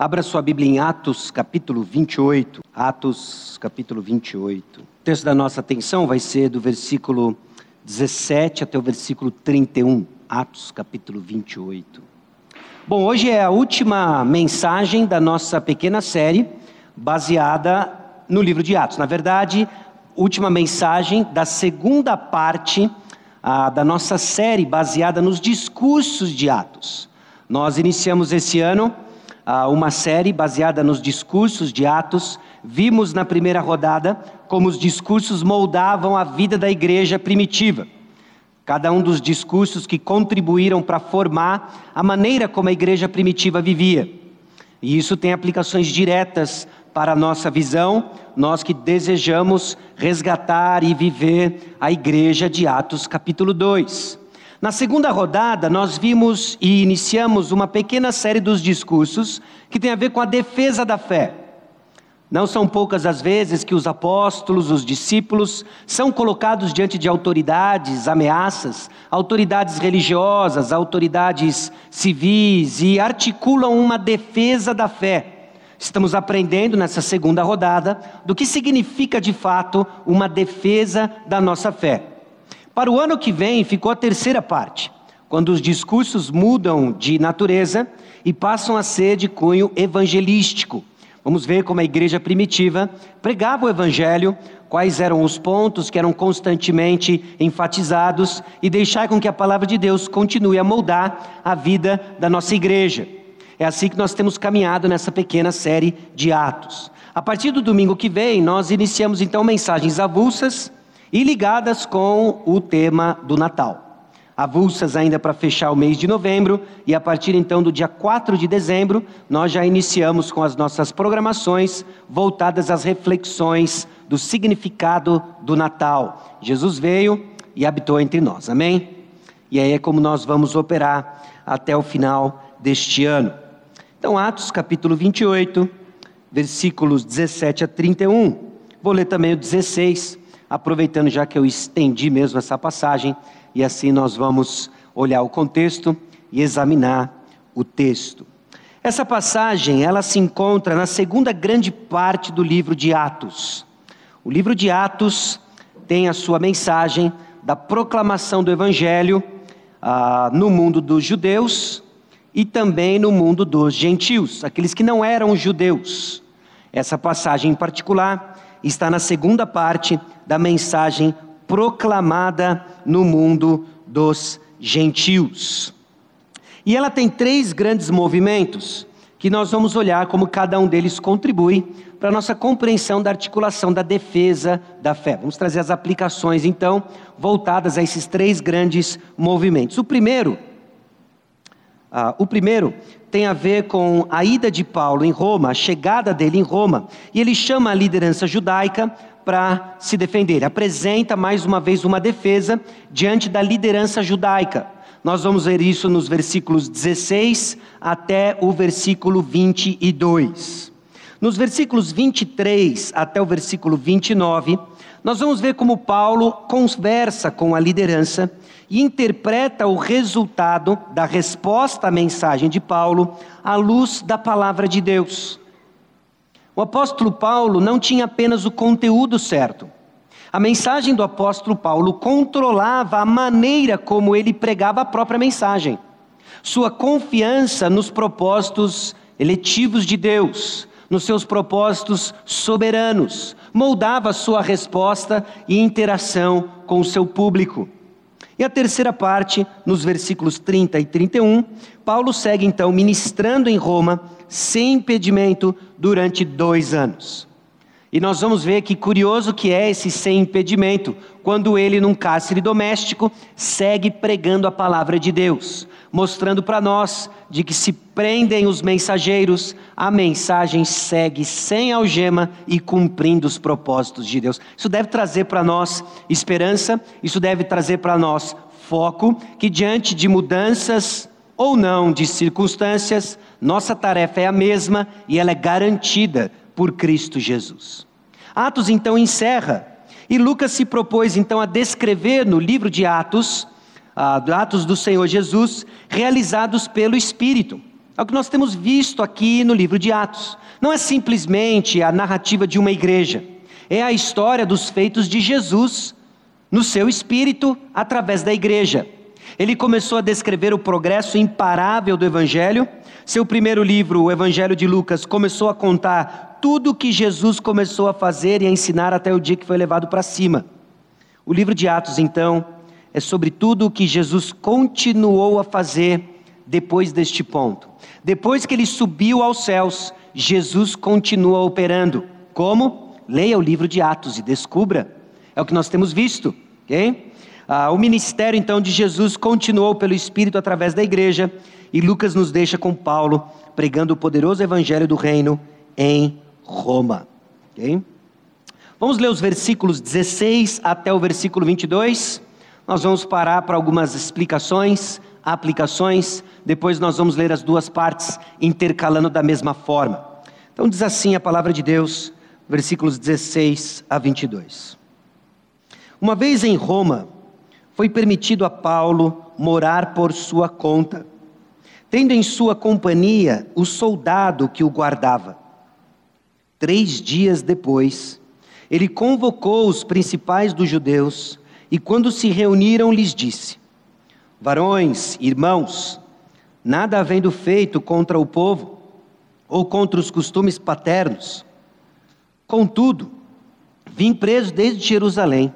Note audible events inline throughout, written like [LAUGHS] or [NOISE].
Abra sua Bíblia em Atos, capítulo 28. Atos, capítulo 28. O texto da nossa atenção vai ser do versículo 17 até o versículo 31. Atos, capítulo 28. Bom, hoje é a última mensagem da nossa pequena série, baseada no livro de Atos. Na verdade, última mensagem da segunda parte ah, da nossa série, baseada nos discursos de Atos. Nós iniciamos esse ano uma série baseada nos discursos de Atos. Vimos na primeira rodada como os discursos moldavam a vida da igreja primitiva. Cada um dos discursos que contribuíram para formar a maneira como a igreja primitiva vivia. E isso tem aplicações diretas para a nossa visão, nós que desejamos resgatar e viver a igreja de Atos, capítulo 2. Na segunda rodada, nós vimos e iniciamos uma pequena série dos discursos que tem a ver com a defesa da fé. Não são poucas as vezes que os apóstolos, os discípulos, são colocados diante de autoridades, ameaças, autoridades religiosas, autoridades civis e articulam uma defesa da fé. Estamos aprendendo nessa segunda rodada do que significa de fato uma defesa da nossa fé. Para o ano que vem ficou a terceira parte, quando os discursos mudam de natureza e passam a ser de cunho evangelístico. Vamos ver como a igreja primitiva pregava o evangelho, quais eram os pontos que eram constantemente enfatizados e deixar com que a palavra de Deus continue a moldar a vida da nossa igreja. É assim que nós temos caminhado nessa pequena série de Atos. A partir do domingo que vem, nós iniciamos então mensagens avulsas e ligadas com o tema do Natal. Avulsas ainda para fechar o mês de novembro, e a partir então do dia 4 de dezembro, nós já iniciamos com as nossas programações voltadas às reflexões do significado do Natal. Jesus veio e habitou entre nós, amém? E aí é como nós vamos operar até o final deste ano. Então, Atos capítulo 28, versículos 17 a 31. Vou ler também o 16 aproveitando já que eu estendi mesmo essa passagem, e assim nós vamos olhar o contexto e examinar o texto. Essa passagem, ela se encontra na segunda grande parte do livro de Atos. O livro de Atos tem a sua mensagem da proclamação do evangelho ah, no mundo dos judeus e também no mundo dos gentios, aqueles que não eram judeus. Essa passagem em particular está na segunda parte da mensagem proclamada no mundo dos gentios. E ela tem três grandes movimentos que nós vamos olhar como cada um deles contribui para a nossa compreensão da articulação da defesa da fé. Vamos trazer as aplicações, então, voltadas a esses três grandes movimentos. O primeiro, ah, o primeiro tem a ver com a ida de Paulo em Roma, a chegada dele em Roma, e ele chama a liderança judaica para se defender. Apresenta mais uma vez uma defesa diante da liderança judaica. Nós vamos ver isso nos versículos 16 até o versículo 22. Nos versículos 23 até o versículo 29, nós vamos ver como Paulo conversa com a liderança e interpreta o resultado da resposta à mensagem de Paulo à luz da palavra de Deus. O apóstolo Paulo não tinha apenas o conteúdo certo. A mensagem do apóstolo Paulo controlava a maneira como ele pregava a própria mensagem. Sua confiança nos propósitos eletivos de Deus, nos seus propósitos soberanos, moldava sua resposta e interação com o seu público. E a terceira parte, nos versículos 30 e 31, Paulo segue então ministrando em Roma, sem impedimento, durante dois anos. E nós vamos ver que curioso que é esse sem impedimento, quando ele, num cárcere doméstico, segue pregando a palavra de Deus, mostrando para nós de que se prendem os mensageiros, a mensagem segue sem algema e cumprindo os propósitos de Deus. Isso deve trazer para nós esperança, isso deve trazer para nós foco, que diante de mudanças ou não de circunstâncias, nossa tarefa é a mesma e ela é garantida por Cristo Jesus. Atos então encerra, e Lucas se propôs então a descrever no livro de Atos, uh, Atos do Senhor Jesus, realizados pelo Espírito. É o que nós temos visto aqui no livro de Atos. Não é simplesmente a narrativa de uma igreja, é a história dos feitos de Jesus no seu espírito através da igreja. Ele começou a descrever o progresso imparável do evangelho. Seu primeiro livro, o Evangelho de Lucas, começou a contar tudo o que Jesus começou a fazer e a ensinar até o dia que foi levado para cima. O livro de Atos, então, é sobre tudo o que Jesus continuou a fazer depois deste ponto. Depois que ele subiu aos céus, Jesus continua operando. Como? Leia o livro de Atos e descubra. É o que nós temos visto. ok? Ah, o ministério então de Jesus continuou pelo Espírito através da igreja, e Lucas nos deixa com Paulo pregando o poderoso evangelho do reino em Roma. ok? Vamos ler os versículos 16 até o versículo 22. Nós vamos parar para algumas explicações aplicações, depois nós vamos ler as duas partes intercalando da mesma forma. Então diz assim a palavra de Deus, versículos 16 a 22. Uma vez em Roma, foi permitido a Paulo morar por sua conta, tendo em sua companhia o soldado que o guardava. Três dias depois, ele convocou os principais dos judeus e, quando se reuniram, lhes disse: Varões, irmãos, nada havendo feito contra o povo ou contra os costumes paternos. Contudo, vim preso desde Jerusalém,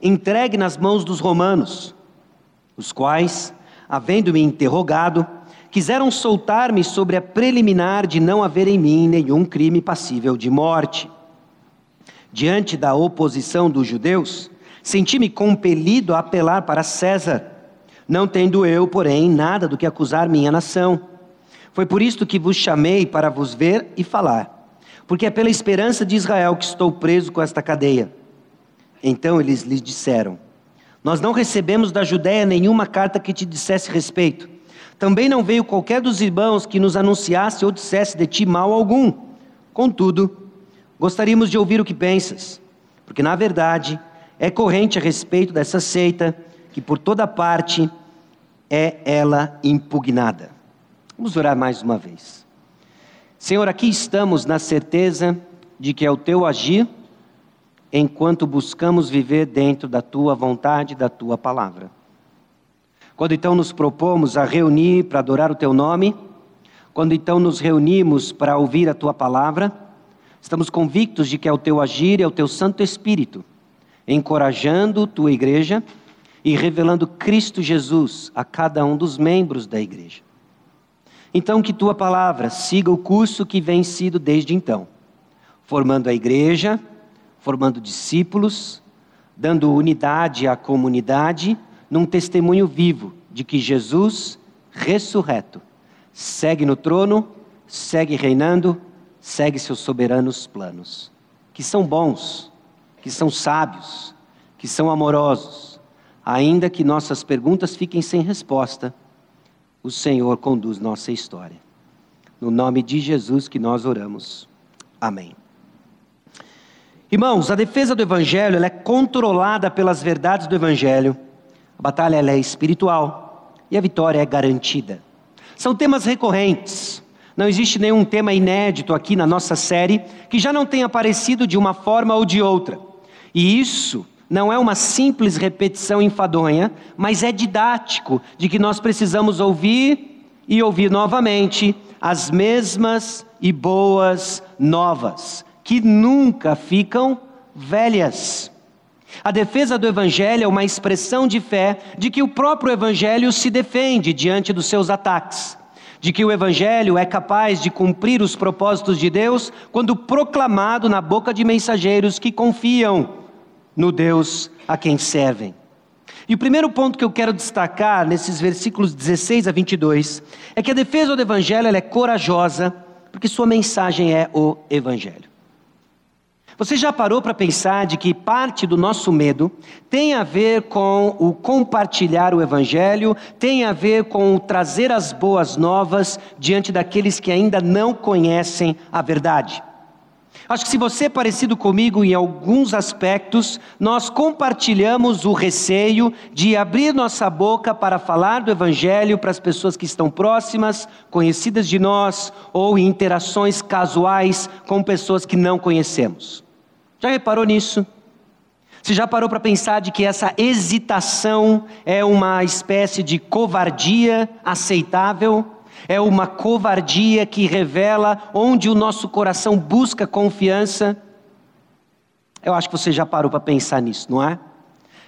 entregue nas mãos dos romanos, os quais, havendo-me interrogado, quiseram soltar-me sobre a preliminar de não haver em mim nenhum crime passível de morte. Diante da oposição dos judeus, senti-me compelido a apelar para César não tendo eu, porém, nada do que acusar minha nação. Foi por isto que vos chamei para vos ver e falar, porque é pela esperança de Israel que estou preso com esta cadeia. Então eles lhes disseram: Nós não recebemos da Judéia nenhuma carta que te dissesse respeito. Também não veio qualquer dos irmãos que nos anunciasse ou dissesse de ti mal algum. Contudo, gostaríamos de ouvir o que pensas, porque na verdade é corrente a respeito dessa seita que por toda parte é ela impugnada. Vamos orar mais uma vez. Senhor, aqui estamos na certeza de que é o teu agir enquanto buscamos viver dentro da tua vontade, da tua palavra. Quando então nos propomos a reunir para adorar o teu nome, quando então nos reunimos para ouvir a tua palavra, estamos convictos de que é o teu agir, é o teu Santo Espírito, encorajando tua igreja e revelando Cristo Jesus a cada um dos membros da igreja. Então, que tua palavra siga o curso que vem sido desde então, formando a igreja, formando discípulos, dando unidade à comunidade, num testemunho vivo de que Jesus, ressurreto, segue no trono, segue reinando, segue seus soberanos planos, que são bons, que são sábios, que são amorosos, Ainda que nossas perguntas fiquem sem resposta, o Senhor conduz nossa história. No nome de Jesus que nós oramos. Amém. Irmãos, a defesa do Evangelho é controlada pelas verdades do Evangelho. A batalha é espiritual e a vitória é garantida. São temas recorrentes. Não existe nenhum tema inédito aqui na nossa série que já não tenha aparecido de uma forma ou de outra. E isso não é uma simples repetição enfadonha, mas é didático de que nós precisamos ouvir e ouvir novamente as mesmas e boas novas, que nunca ficam velhas. A defesa do Evangelho é uma expressão de fé de que o próprio Evangelho se defende diante dos seus ataques, de que o Evangelho é capaz de cumprir os propósitos de Deus quando proclamado na boca de mensageiros que confiam no Deus a quem servem. E o primeiro ponto que eu quero destacar nesses versículos 16 a 22 é que a defesa do Evangelho é corajosa, porque sua mensagem é o Evangelho. Você já parou para pensar de que parte do nosso medo tem a ver com o compartilhar o Evangelho, tem a ver com o trazer as boas novas diante daqueles que ainda não conhecem a verdade? Acho que se você é parecido comigo em alguns aspectos, nós compartilhamos o receio de abrir nossa boca para falar do Evangelho para as pessoas que estão próximas, conhecidas de nós, ou em interações casuais com pessoas que não conhecemos. Já reparou nisso? Você já parou para pensar de que essa hesitação é uma espécie de covardia aceitável? É uma covardia que revela onde o nosso coração busca confiança? Eu acho que você já parou para pensar nisso, não é?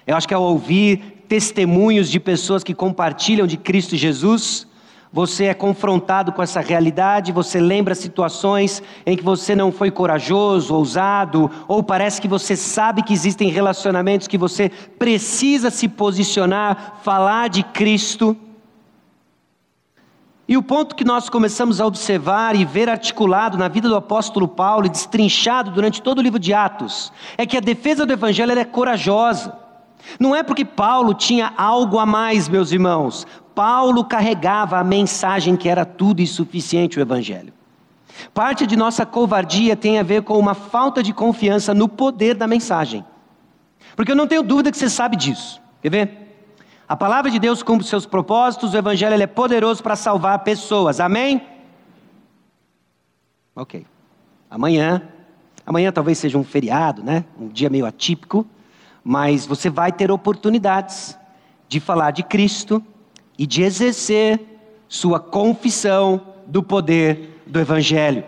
Eu acho que ao ouvir testemunhos de pessoas que compartilham de Cristo Jesus, você é confrontado com essa realidade, você lembra situações em que você não foi corajoso, ousado, ou parece que você sabe que existem relacionamentos que você precisa se posicionar, falar de Cristo. E o ponto que nós começamos a observar e ver articulado na vida do apóstolo Paulo e destrinchado durante todo o livro de Atos, é que a defesa do evangelho é corajosa. Não é porque Paulo tinha algo a mais, meus irmãos. Paulo carregava a mensagem que era tudo e suficiente o Evangelho. Parte de nossa covardia tem a ver com uma falta de confiança no poder da mensagem. Porque eu não tenho dúvida que você sabe disso. Quer ver? A palavra de Deus cumpre seus propósitos, o Evangelho é poderoso para salvar pessoas. Amém? Ok. Amanhã, amanhã talvez seja um feriado, né? Um dia meio atípico, mas você vai ter oportunidades de falar de Cristo e de exercer sua confissão do poder do Evangelho.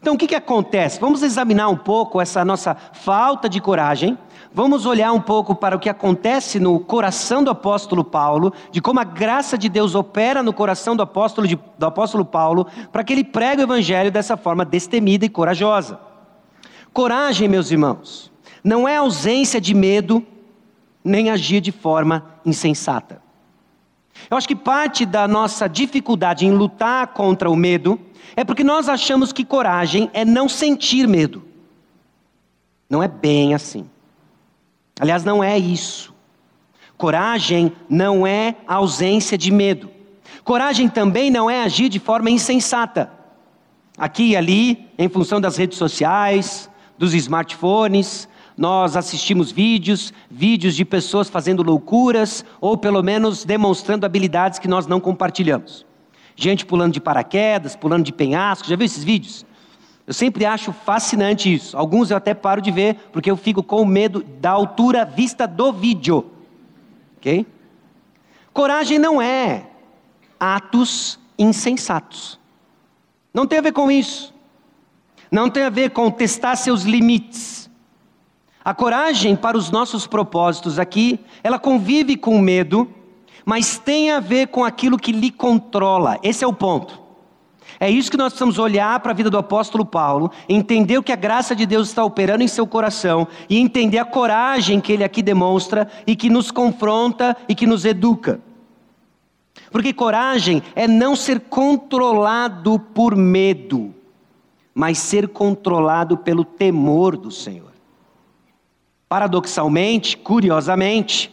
Então, o que, que acontece? Vamos examinar um pouco essa nossa falta de coragem. Vamos olhar um pouco para o que acontece no coração do apóstolo Paulo, de como a graça de Deus opera no coração do apóstolo, de, do apóstolo Paulo, para que ele pregue o evangelho dessa forma destemida e corajosa. Coragem, meus irmãos, não é ausência de medo, nem agir de forma insensata. Eu acho que parte da nossa dificuldade em lutar contra o medo é porque nós achamos que coragem é não sentir medo. Não é bem assim. Aliás, não é isso. Coragem não é ausência de medo. Coragem também não é agir de forma insensata. Aqui e ali, em função das redes sociais, dos smartphones, nós assistimos vídeos, vídeos de pessoas fazendo loucuras, ou pelo menos demonstrando habilidades que nós não compartilhamos. Gente pulando de paraquedas, pulando de penhasco, já viu esses vídeos? Eu sempre acho fascinante isso. Alguns eu até paro de ver, porque eu fico com medo da altura vista do vídeo. Ok? Coragem não é atos insensatos. Não tem a ver com isso. Não tem a ver com testar seus limites. A coragem para os nossos propósitos aqui, ela convive com o medo, mas tem a ver com aquilo que lhe controla. Esse é o ponto. É isso que nós precisamos olhar para a vida do apóstolo Paulo, entender o que a graça de Deus está operando em seu coração e entender a coragem que ele aqui demonstra e que nos confronta e que nos educa. Porque coragem é não ser controlado por medo, mas ser controlado pelo temor do Senhor. Paradoxalmente, curiosamente,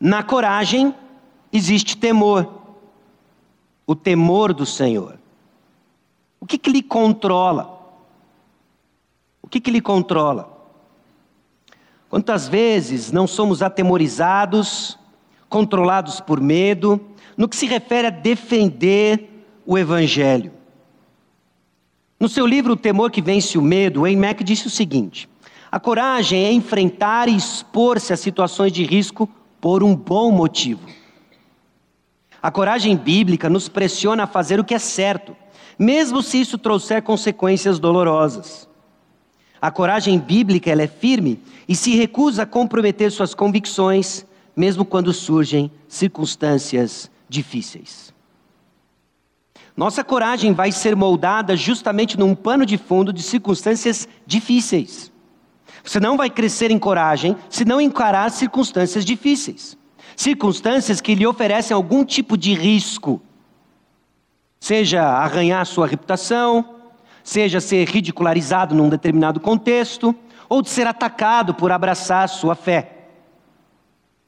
na coragem existe temor. O temor do Senhor. O que, que lhe controla? O que, que lhe controla? Quantas vezes não somos atemorizados, controlados por medo, no que se refere a defender o Evangelho? No seu livro O Temor que Vence o Medo, Wayne Mack disse o seguinte: a coragem é enfrentar e expor-se a situações de risco por um bom motivo. A coragem bíblica nos pressiona a fazer o que é certo, mesmo se isso trouxer consequências dolorosas. A coragem bíblica ela é firme e se recusa a comprometer suas convicções, mesmo quando surgem circunstâncias difíceis. Nossa coragem vai ser moldada justamente num pano de fundo de circunstâncias difíceis. Você não vai crescer em coragem se não encarar circunstâncias difíceis. Circunstâncias que lhe oferecem algum tipo de risco. Seja arranhar sua reputação, seja ser ridicularizado num determinado contexto, ou de ser atacado por abraçar sua fé.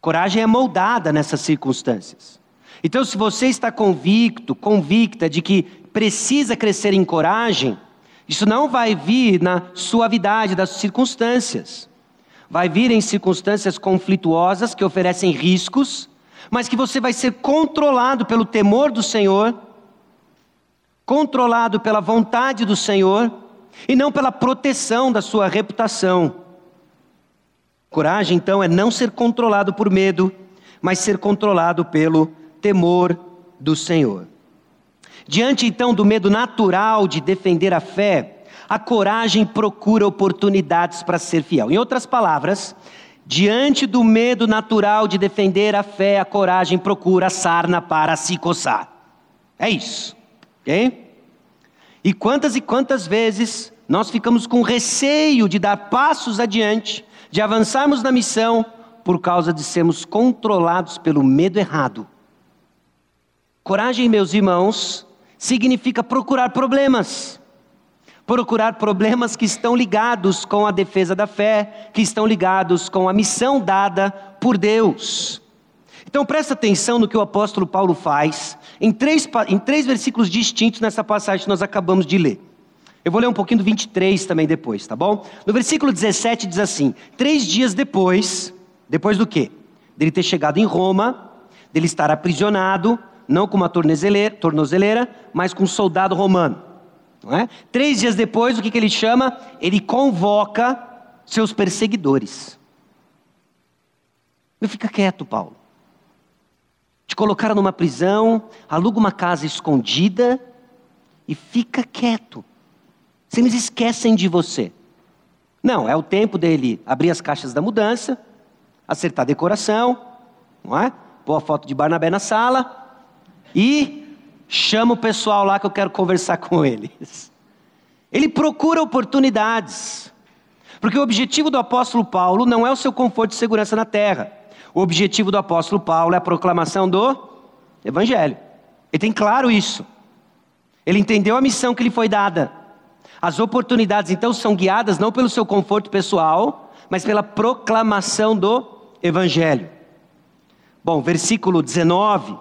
Coragem é moldada nessas circunstâncias. Então, se você está convicto, convicta de que precisa crescer em coragem, Isso não vai vir na suavidade das circunstâncias. Vai vir em circunstâncias conflituosas que oferecem riscos, mas que você vai ser controlado pelo temor do Senhor, controlado pela vontade do Senhor e não pela proteção da sua reputação. Coragem, então, é não ser controlado por medo, mas ser controlado pelo temor do Senhor. Diante então do medo natural de defender a fé, a coragem procura oportunidades para ser fiel. Em outras palavras, diante do medo natural de defender a fé, a coragem procura sarna para se coçar. É isso, ok? E quantas e quantas vezes nós ficamos com receio de dar passos adiante, de avançarmos na missão, por causa de sermos controlados pelo medo errado. Coragem, meus irmãos, significa procurar problemas. Procurar problemas que estão ligados com a defesa da fé, que estão ligados com a missão dada por Deus. Então presta atenção no que o apóstolo Paulo faz em três, em três versículos distintos nessa passagem que nós acabamos de ler. Eu vou ler um pouquinho do 23 também depois, tá bom? No versículo 17 diz assim: Três dias depois, depois do quê? Dele ter chegado em Roma, dele estar aprisionado, não com uma tornozeleira, tornozeleira mas com um soldado romano. É? Três dias depois, o que, que ele chama? Ele convoca seus perseguidores. Não fica quieto, Paulo. Te colocaram numa prisão, aluga uma casa escondida e fica quieto. Se eles esquecem de você. Não, é o tempo dele abrir as caixas da mudança, acertar a decoração, não é? Pôr a foto de Barnabé na sala e chama o pessoal lá que eu quero conversar com eles. Ele procura oportunidades. Porque o objetivo do apóstolo Paulo não é o seu conforto e segurança na terra. O objetivo do apóstolo Paulo é a proclamação do evangelho. Ele tem claro isso. Ele entendeu a missão que lhe foi dada. As oportunidades então são guiadas não pelo seu conforto pessoal, mas pela proclamação do evangelho. Bom, versículo 19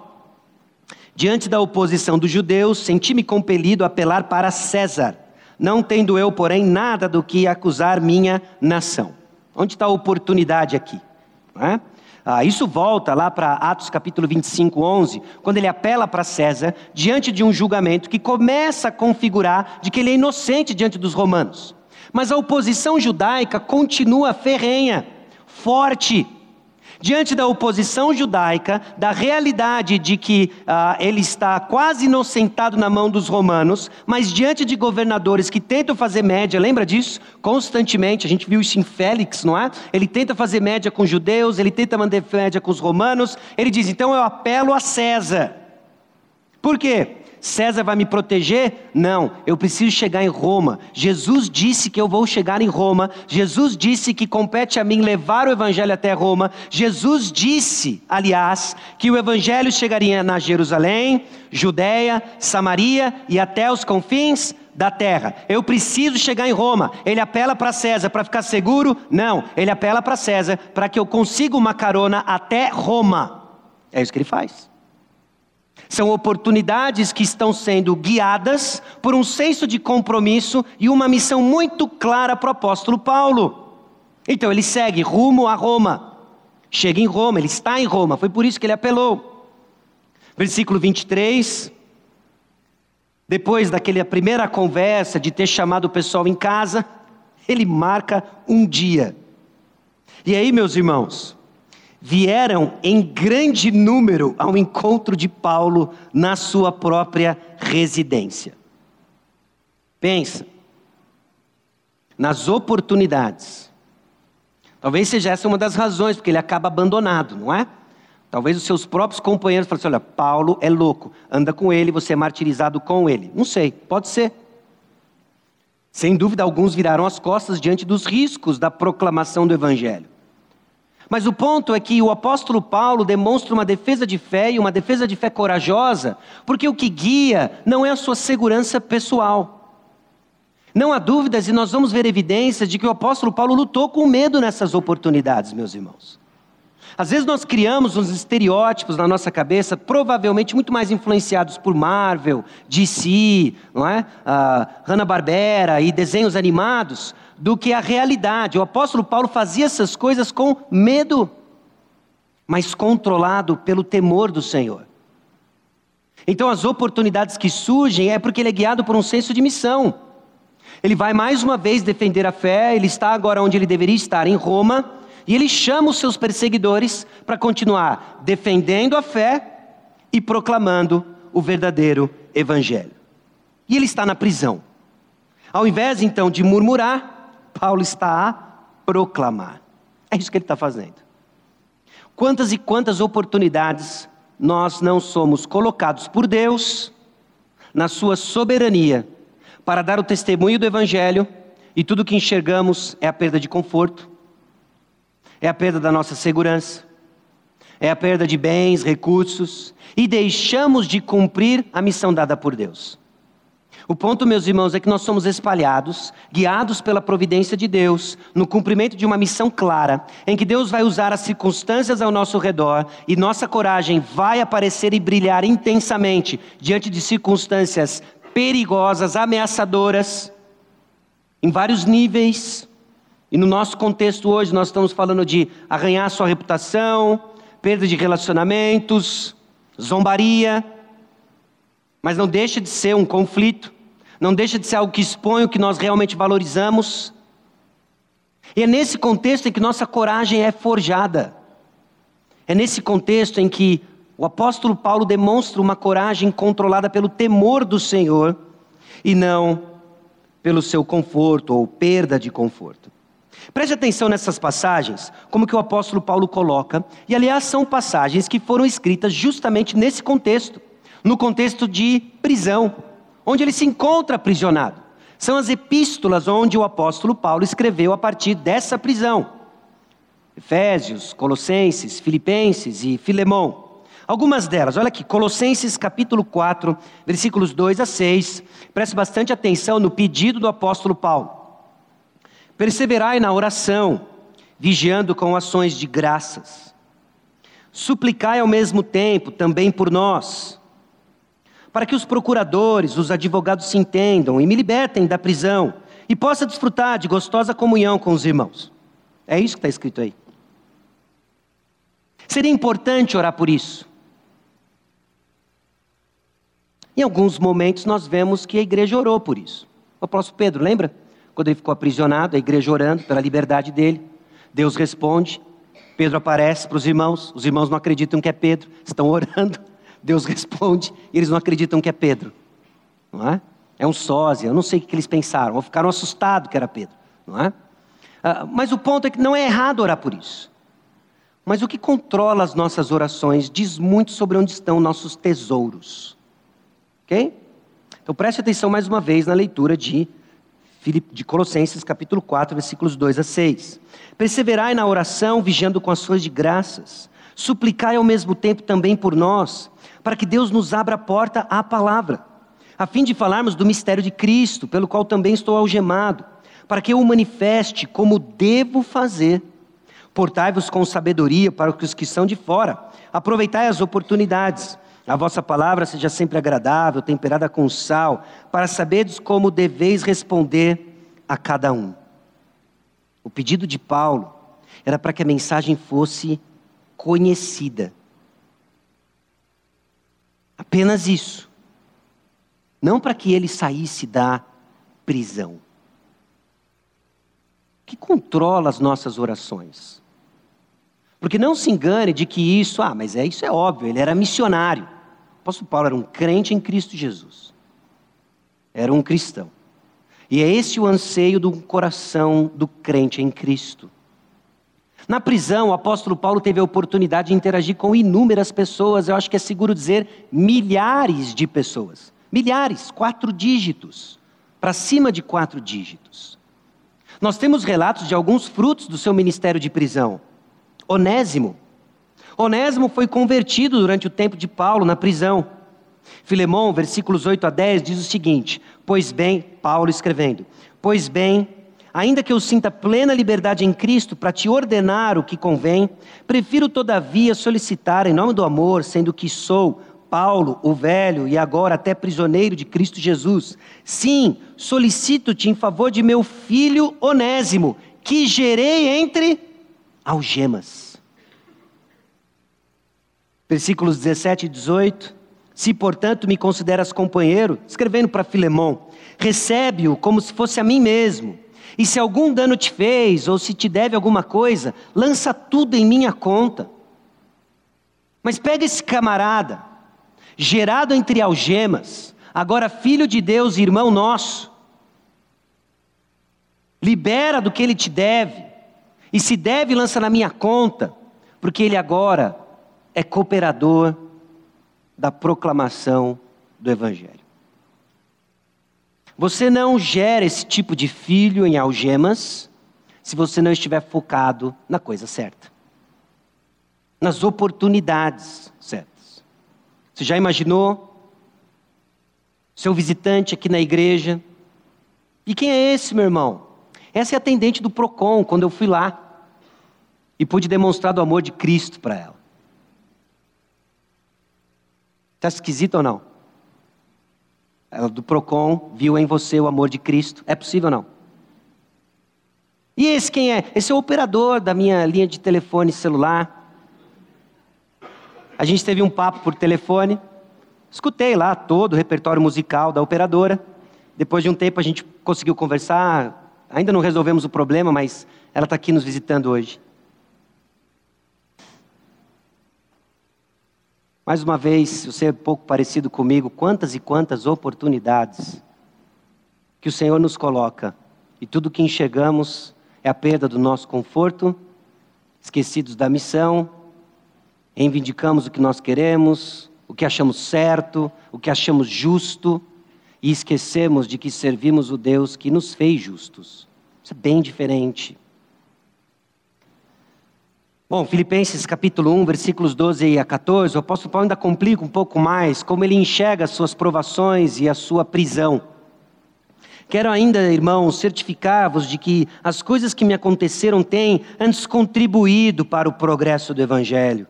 Diante da oposição dos judeus, senti-me compelido a apelar para César, não tendo eu, porém, nada do que acusar minha nação. Onde está a oportunidade aqui? É? Ah, isso volta lá para Atos capítulo 25, 11, quando ele apela para César diante de um julgamento que começa a configurar de que ele é inocente diante dos romanos. Mas a oposição judaica continua ferrenha, forte, diante da oposição judaica, da realidade de que ah, ele está quase inocentado na mão dos romanos, mas diante de governadores que tentam fazer média, lembra disso? Constantemente, a gente viu isso em Félix, não é? Ele tenta fazer média com os judeus, ele tenta manter média com os romanos, ele diz: então eu apelo a César. Por quê? César vai me proteger? Não, eu preciso chegar em Roma. Jesus disse que eu vou chegar em Roma. Jesus disse que compete a mim levar o evangelho até Roma. Jesus disse, aliás, que o evangelho chegaria na Jerusalém, Judéia, Samaria e até os confins da terra. Eu preciso chegar em Roma. Ele apela para César para ficar seguro? Não, ele apela para César para que eu consiga uma carona até Roma. É isso que ele faz. São oportunidades que estão sendo guiadas por um senso de compromisso e uma missão muito clara para o apóstolo Paulo. Então ele segue rumo a Roma. Chega em Roma, ele está em Roma, foi por isso que ele apelou. Versículo 23. Depois daquela primeira conversa de ter chamado o pessoal em casa, ele marca um dia. E aí, meus irmãos, vieram em grande número ao encontro de Paulo na sua própria residência. Pensa nas oportunidades. Talvez seja essa uma das razões, porque ele acaba abandonado, não é? Talvez os seus próprios companheiros falem assim: olha, Paulo é louco, anda com ele, você é martirizado com ele. Não sei, pode ser. Sem dúvida, alguns viraram as costas diante dos riscos da proclamação do Evangelho. Mas o ponto é que o apóstolo Paulo demonstra uma defesa de fé e uma defesa de fé corajosa, porque o que guia não é a sua segurança pessoal. Não há dúvidas, e nós vamos ver evidências de que o apóstolo Paulo lutou com medo nessas oportunidades, meus irmãos. Às vezes nós criamos uns estereótipos na nossa cabeça, provavelmente muito mais influenciados por Marvel, DC, não é? Uh, Hanna-Barbera e desenhos animados, do que a realidade. O apóstolo Paulo fazia essas coisas com medo, mas controlado pelo temor do Senhor. Então as oportunidades que surgem é porque ele é guiado por um senso de missão. Ele vai mais uma vez defender a fé, ele está agora onde ele deveria estar, em Roma, e ele chama os seus perseguidores para continuar defendendo a fé e proclamando o verdadeiro evangelho. E ele está na prisão. Ao invés então de murmurar, Paulo está a proclamar. É isso que ele está fazendo. Quantas e quantas oportunidades nós não somos colocados por Deus, na sua soberania, para dar o testemunho do Evangelho, e tudo que enxergamos é a perda de conforto, é a perda da nossa segurança, é a perda de bens, recursos, e deixamos de cumprir a missão dada por Deus. O ponto, meus irmãos, é que nós somos espalhados, guiados pela providência de Deus, no cumprimento de uma missão clara, em que Deus vai usar as circunstâncias ao nosso redor e nossa coragem vai aparecer e brilhar intensamente diante de circunstâncias perigosas, ameaçadoras, em vários níveis. E no nosso contexto hoje, nós estamos falando de arranhar sua reputação, perda de relacionamentos, zombaria. Mas não deixa de ser um conflito, não deixa de ser algo que expõe o que nós realmente valorizamos. E é nesse contexto em que nossa coragem é forjada. É nesse contexto em que o apóstolo Paulo demonstra uma coragem controlada pelo temor do Senhor e não pelo seu conforto ou perda de conforto. Preste atenção nessas passagens, como que o apóstolo Paulo coloca, e aliás são passagens que foram escritas justamente nesse contexto, no contexto de prisão, onde ele se encontra aprisionado. São as epístolas onde o apóstolo Paulo escreveu a partir dessa prisão. Efésios, Colossenses, Filipenses e Filemão. Algumas delas, olha aqui, Colossenses capítulo 4, versículos 2 a 6. Preste bastante atenção no pedido do apóstolo Paulo. Perseverai na oração, vigiando com ações de graças. Suplicai ao mesmo tempo também por nós, para que os procuradores, os advogados se entendam e me libertem da prisão e possa desfrutar de gostosa comunhão com os irmãos. É isso que está escrito aí. Seria importante orar por isso. Em alguns momentos nós vemos que a igreja orou por isso. O apóstolo Pedro, lembra? Quando ele ficou aprisionado, a igreja orando pela liberdade dele. Deus responde. Pedro aparece para os irmãos. Os irmãos não acreditam que é Pedro, estão orando. Deus [LAUGHS] responde e eles não acreditam que é Pedro. Não é? É um sósia, eu não sei o que eles pensaram, ou ficaram assustados que era Pedro. Não é? Ah, mas o ponto é que não é errado orar por isso. Mas o que controla as nossas orações diz muito sobre onde estão nossos tesouros. Ok? Então preste atenção mais uma vez na leitura de de Colossenses capítulo 4, versículos 2 a 6. Perseverai na oração, vigiando com ações de graças. Suplicai ao mesmo tempo também por nós, para que Deus nos abra a porta à palavra, a fim de falarmos do mistério de Cristo, pelo qual também estou algemado, para que eu o manifeste como devo fazer. Portai-vos com sabedoria para os que são de fora, aproveitai as oportunidades. A vossa palavra seja sempre agradável, temperada com sal, para saberes como deveis responder a cada um. O pedido de Paulo era para que a mensagem fosse conhecida. Apenas isso. Não para que ele saísse da prisão. Que controla as nossas orações. Porque não se engane de que isso, ah, mas é isso é óbvio, ele era missionário. O apóstolo Paulo era um crente em Cristo Jesus. Era um cristão. E é esse o anseio do coração do crente em Cristo. Na prisão, o apóstolo Paulo teve a oportunidade de interagir com inúmeras pessoas, eu acho que é seguro dizer milhares de pessoas. Milhares, quatro dígitos, para cima de quatro dígitos. Nós temos relatos de alguns frutos do seu ministério de prisão. Onésimo. Onésimo foi convertido durante o tempo de Paulo na prisão. Filemão, versículos 8 a 10, diz o seguinte: Pois bem, Paulo escrevendo: Pois bem, ainda que eu sinta plena liberdade em Cristo para te ordenar o que convém, prefiro todavia solicitar em nome do amor, sendo que sou Paulo, o velho, e agora até prisioneiro de Cristo Jesus. Sim, solicito-te em favor de meu filho Onésimo, que gerei entre algemas. Versículos 17 e 18. Se, portanto, me consideras companheiro, escrevendo para Filemão, recebe-o como se fosse a mim mesmo. E se algum dano te fez, ou se te deve alguma coisa, lança tudo em minha conta. Mas pega esse camarada, gerado entre algemas, agora filho de Deus e irmão nosso, libera do que ele te deve, e se deve, lança na minha conta, porque ele agora é cooperador da proclamação do Evangelho. Você não gera esse tipo de filho em algemas se você não estiver focado na coisa certa, nas oportunidades certas. Você já imaginou seu visitante aqui na igreja? E quem é esse, meu irmão? Essa é a atendente do Procon, quando eu fui lá e pude demonstrar do amor de Cristo para ela. Está esquisito ou não? Ela do Procon viu em você o amor de Cristo. É possível ou não? E esse quem é? Esse é o operador da minha linha de telefone celular. A gente teve um papo por telefone. Escutei lá todo o repertório musical da operadora. Depois de um tempo a gente conseguiu conversar, Ainda não resolvemos o problema, mas ela está aqui nos visitando hoje. Mais uma vez, você é pouco parecido comigo, quantas e quantas oportunidades que o Senhor nos coloca, e tudo que enxergamos é a perda do nosso conforto, esquecidos da missão, reivindicamos o que nós queremos, o que achamos certo, o que achamos justo, e esquecemos de que servimos o Deus que nos fez justos. Isso é bem diferente. Bom, Filipenses capítulo 1, versículos 12 a 14, o apóstolo Paulo ainda complica um pouco mais como ele enxerga as suas provações e a sua prisão. Quero ainda, irmãos, certificar-vos de que as coisas que me aconteceram têm antes contribuído para o progresso do Evangelho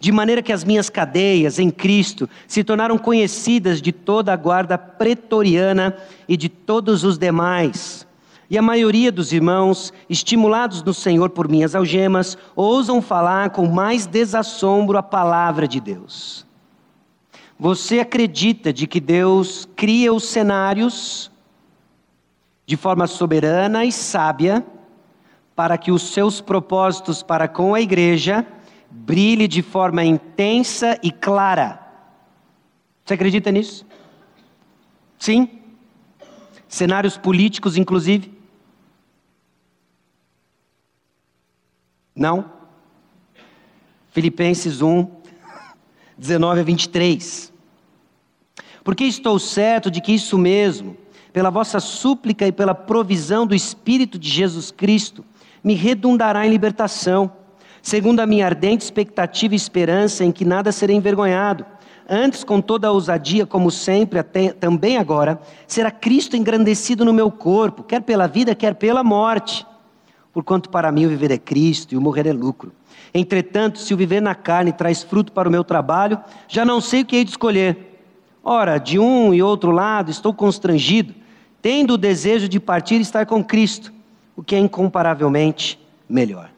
de maneira que as minhas cadeias em Cristo se tornaram conhecidas de toda a guarda pretoriana e de todos os demais. E a maioria dos irmãos, estimulados no Senhor por minhas algemas, ousam falar com mais desassombro a palavra de Deus. Você acredita de que Deus cria os cenários de forma soberana e sábia para que os seus propósitos para com a igreja brilhe de forma intensa e clara. Você acredita nisso? Sim? Cenários políticos, inclusive? Não? Filipenses [LAUGHS] 1, 19 a 23. Porque estou certo de que isso mesmo, pela vossa súplica e pela provisão do Espírito de Jesus Cristo, me redundará em libertação segundo a minha ardente expectativa e esperança em que nada serei envergonhado. Antes, com toda a ousadia, como sempre, até, também agora, será Cristo engrandecido no meu corpo, quer pela vida, quer pela morte. Porquanto para mim o viver é Cristo e o morrer é lucro. Entretanto, se o viver na carne traz fruto para o meu trabalho, já não sei o que hei de escolher. Ora, de um e outro lado estou constrangido, tendo o desejo de partir e estar com Cristo, o que é incomparavelmente melhor.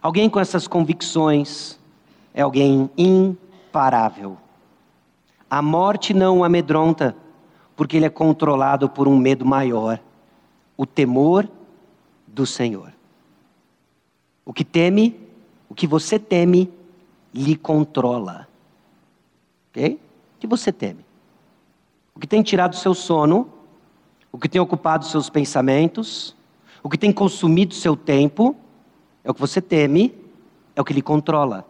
Alguém com essas convicções é alguém imparável. A morte não o amedronta, porque ele é controlado por um medo maior o temor do Senhor. O que teme, o que você teme, lhe controla. Ok? O que você teme? O que tem tirado seu sono, o que tem ocupado seus pensamentos, o que tem consumido seu tempo, é o que você teme, é o que lhe controla.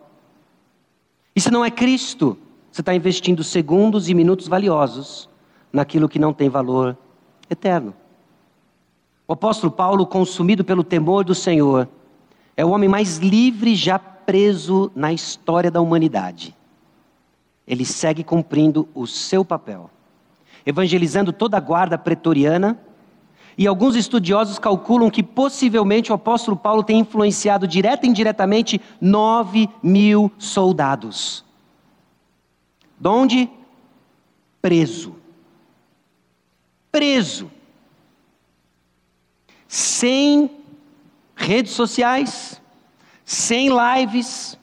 E se não é Cristo, você está investindo segundos e minutos valiosos naquilo que não tem valor eterno. O apóstolo Paulo, consumido pelo temor do Senhor, é o homem mais livre já preso na história da humanidade. Ele segue cumprindo o seu papel, evangelizando toda a guarda pretoriana E alguns estudiosos calculam que possivelmente o apóstolo Paulo tem influenciado direta e indiretamente 9 mil soldados. De onde? Preso. Preso. Sem redes sociais, sem lives,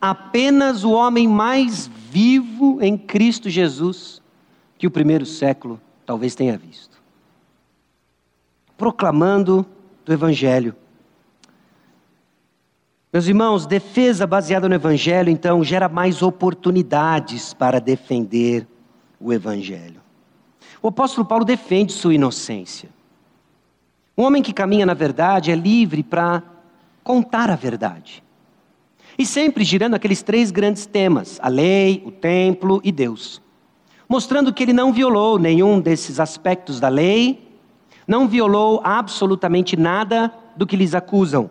apenas o homem mais vivo em Cristo Jesus que o primeiro século talvez tenha visto. Proclamando do Evangelho. Meus irmãos, defesa baseada no Evangelho, então, gera mais oportunidades para defender o Evangelho. O apóstolo Paulo defende sua inocência. Um homem que caminha na verdade é livre para contar a verdade. E sempre girando aqueles três grandes temas: a lei, o templo e Deus. Mostrando que ele não violou nenhum desses aspectos da lei, não violou absolutamente nada do que lhes acusam.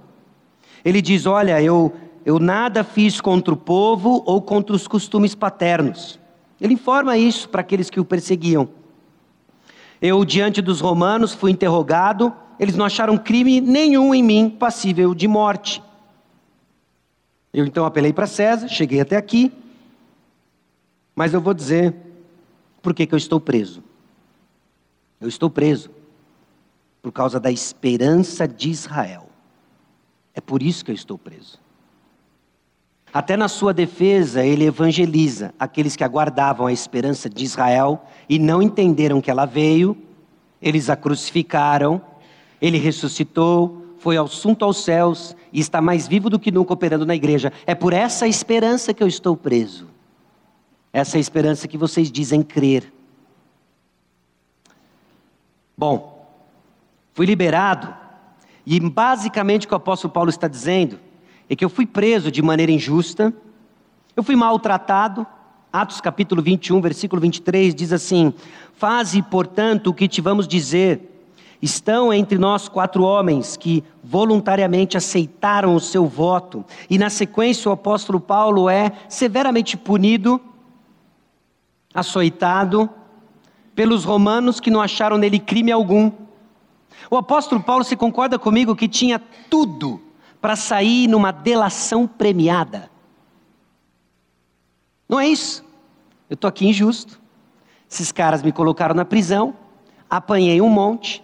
Ele diz: Olha, eu, eu nada fiz contra o povo ou contra os costumes paternos. Ele informa isso para aqueles que o perseguiam. Eu, diante dos romanos, fui interrogado, eles não acharam crime nenhum em mim passível de morte. Eu então apelei para César, cheguei até aqui, mas eu vou dizer por que, que eu estou preso. Eu estou preso por causa da esperança de Israel. É por isso que eu estou preso. Até na sua defesa, ele evangeliza aqueles que aguardavam a esperança de Israel e não entenderam que ela veio, eles a crucificaram, ele ressuscitou, foi assunto aos céus e está mais vivo do que nunca operando na igreja. É por essa esperança que eu estou preso. Essa esperança que vocês dizem crer. Bom, fui liberado, e basicamente o que o apóstolo Paulo está dizendo é que eu fui preso de maneira injusta, eu fui maltratado. Atos capítulo 21, versículo 23 diz assim: Faze, portanto, o que te vamos dizer Estão entre nós quatro homens que voluntariamente aceitaram o seu voto, e na sequência o apóstolo Paulo é severamente punido, açoitado, pelos romanos que não acharam nele crime algum. O apóstolo Paulo se concorda comigo que tinha tudo para sair numa delação premiada. Não é isso? Eu estou aqui injusto. Esses caras me colocaram na prisão, apanhei um monte,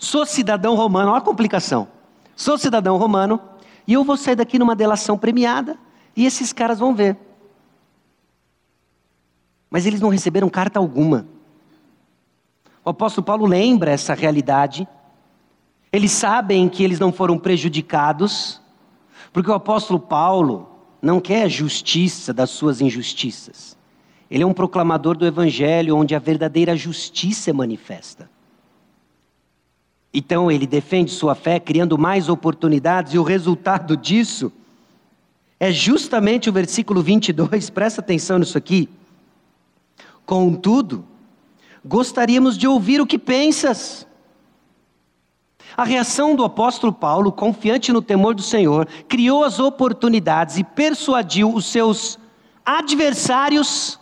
Sou cidadão romano, olha a complicação. Sou cidadão romano e eu vou sair daqui numa delação premiada e esses caras vão ver. Mas eles não receberam carta alguma. O apóstolo Paulo lembra essa realidade. Eles sabem que eles não foram prejudicados, porque o apóstolo Paulo não quer justiça das suas injustiças. Ele é um proclamador do evangelho onde a verdadeira justiça é manifesta. Então ele defende sua fé, criando mais oportunidades, e o resultado disso é justamente o versículo 22, presta atenção nisso aqui. Contudo, gostaríamos de ouvir o que pensas. A reação do apóstolo Paulo, confiante no temor do Senhor, criou as oportunidades e persuadiu os seus adversários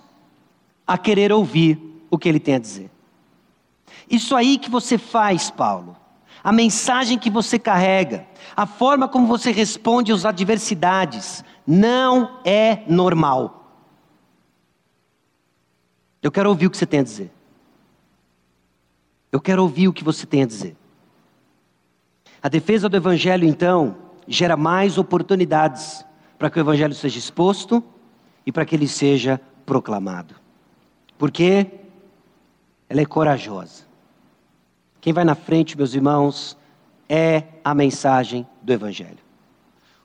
a querer ouvir o que ele tem a dizer. Isso aí que você faz, Paulo, a mensagem que você carrega, a forma como você responde às adversidades, não é normal. Eu quero ouvir o que você tem a dizer. Eu quero ouvir o que você tem a dizer. A defesa do Evangelho, então, gera mais oportunidades para que o Evangelho seja exposto e para que ele seja proclamado. Porque ela é corajosa. Quem vai na frente, meus irmãos, é a mensagem do Evangelho.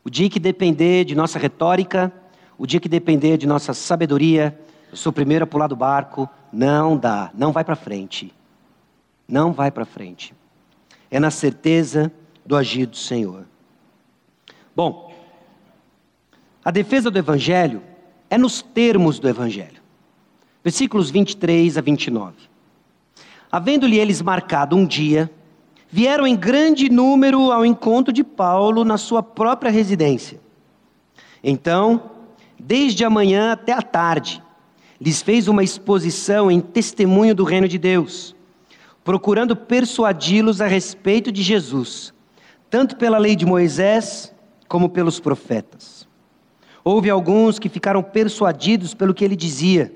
O dia que depender de nossa retórica, o dia que depender de nossa sabedoria, eu sou o primeiro a pular do barco, não dá, não vai para frente. Não vai para frente. É na certeza do agir do Senhor. Bom, a defesa do Evangelho é nos termos do Evangelho. Versículos 23 a 29. Havendo-lhe eles marcado um dia, vieram em grande número ao encontro de Paulo na sua própria residência. Então, desde a manhã até a tarde, lhes fez uma exposição em testemunho do reino de Deus. procurando persuadi-los a respeito de Jesus, tanto pela lei de Moisés como pelos profetas. Houve alguns que ficaram persuadidos pelo que ele dizia,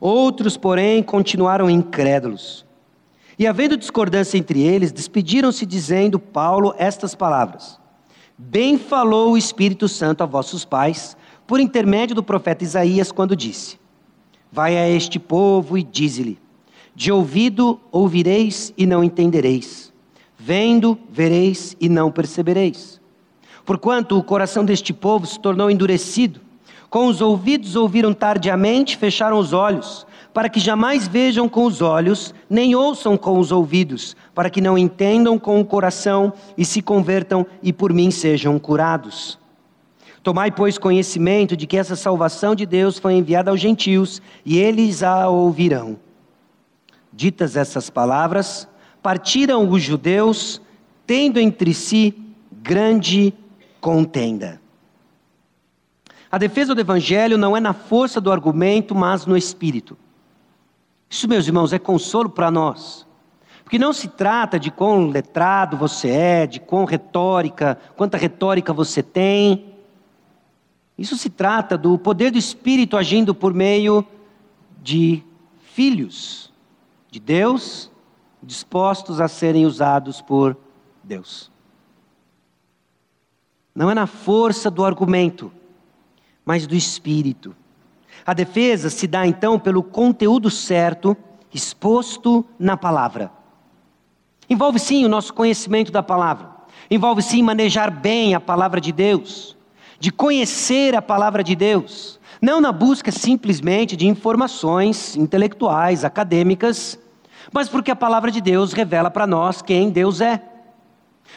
outros, porém, continuaram incrédulos. E havendo discordância entre eles, despediram-se dizendo Paulo estas palavras: Bem falou o Espírito Santo a vossos pais, por intermédio do profeta Isaías, quando disse: Vai a este povo e dize-lhe: De ouvido ouvireis e não entendereis, vendo vereis e não percebereis. Porquanto o coração deste povo se tornou endurecido, com os ouvidos ouviram tardiamente, fecharam os olhos, para que jamais vejam com os olhos, nem ouçam com os ouvidos, para que não entendam com o coração e se convertam e por mim sejam curados. Tomai, pois, conhecimento de que essa salvação de Deus foi enviada aos gentios, e eles a ouvirão. Ditas essas palavras, partiram os judeus, tendo entre si grande contenda. A defesa do evangelho não é na força do argumento, mas no espírito. Isso, meus irmãos, é consolo para nós. Porque não se trata de quão letrado você é, de quão retórica, quanta retórica você tem. Isso se trata do poder do Espírito agindo por meio de filhos de Deus, dispostos a serem usados por Deus. Não é na força do argumento, mas do Espírito. A defesa se dá então pelo conteúdo certo, exposto na palavra. Envolve sim o nosso conhecimento da palavra, envolve sim manejar bem a palavra de Deus de conhecer a palavra de Deus, não na busca simplesmente de informações intelectuais, acadêmicas, mas porque a palavra de Deus revela para nós quem Deus é.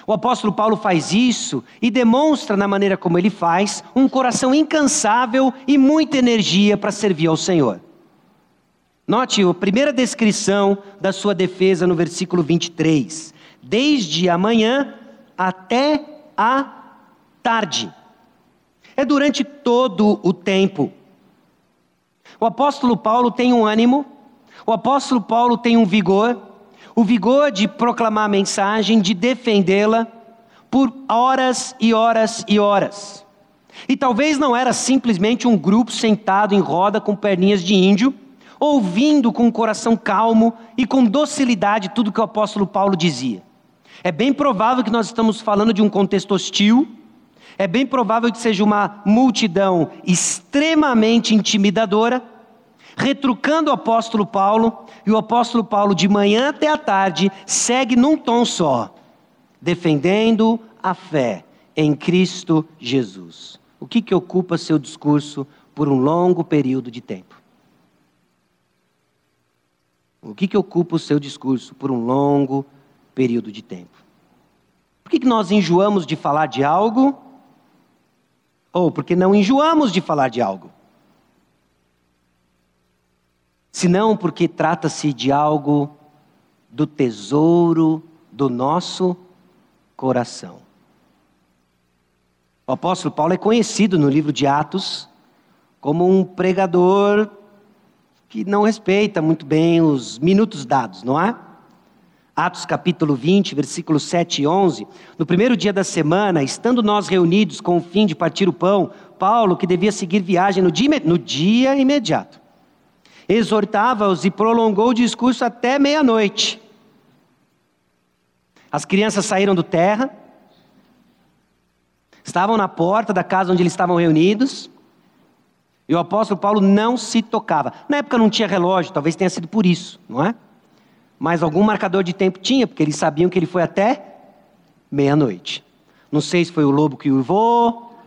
O apóstolo Paulo faz isso e demonstra, na maneira como ele faz, um coração incansável e muita energia para servir ao Senhor. Note a primeira descrição da sua defesa no versículo 23. Desde a manhã até a tarde. É durante todo o tempo. O apóstolo Paulo tem um ânimo, o apóstolo Paulo tem um vigor, o vigor de proclamar a mensagem, de defendê-la por horas e horas e horas. E talvez não era simplesmente um grupo sentado em roda com perninhas de índio, ouvindo com o coração calmo e com docilidade tudo que o apóstolo Paulo dizia. É bem provável que nós estamos falando de um contexto hostil, é bem provável que seja uma multidão extremamente intimidadora, retrucando o apóstolo Paulo, e o apóstolo Paulo, de manhã até a tarde, segue num tom só, defendendo a fé em Cristo Jesus. O que, que ocupa seu discurso por um longo período de tempo? O que, que ocupa o seu discurso por um longo período de tempo? Por que, que nós enjoamos de falar de algo ou porque não enjoamos de falar de algo. Senão porque trata-se de algo do tesouro do nosso coração. O apóstolo Paulo é conhecido no livro de Atos como um pregador que não respeita muito bem os minutos dados, não é? Atos capítulo 20, versículos 7 e 11. No primeiro dia da semana, estando nós reunidos com o fim de partir o pão, Paulo, que devia seguir viagem no dia, no dia imediato, exortava-os e prolongou o discurso até meia-noite. As crianças saíram do terra, estavam na porta da casa onde eles estavam reunidos, e o apóstolo Paulo não se tocava. Na época não tinha relógio, talvez tenha sido por isso, não é? mas algum marcador de tempo tinha, porque eles sabiam que ele foi até meia-noite. Não sei se foi o lobo que uivou,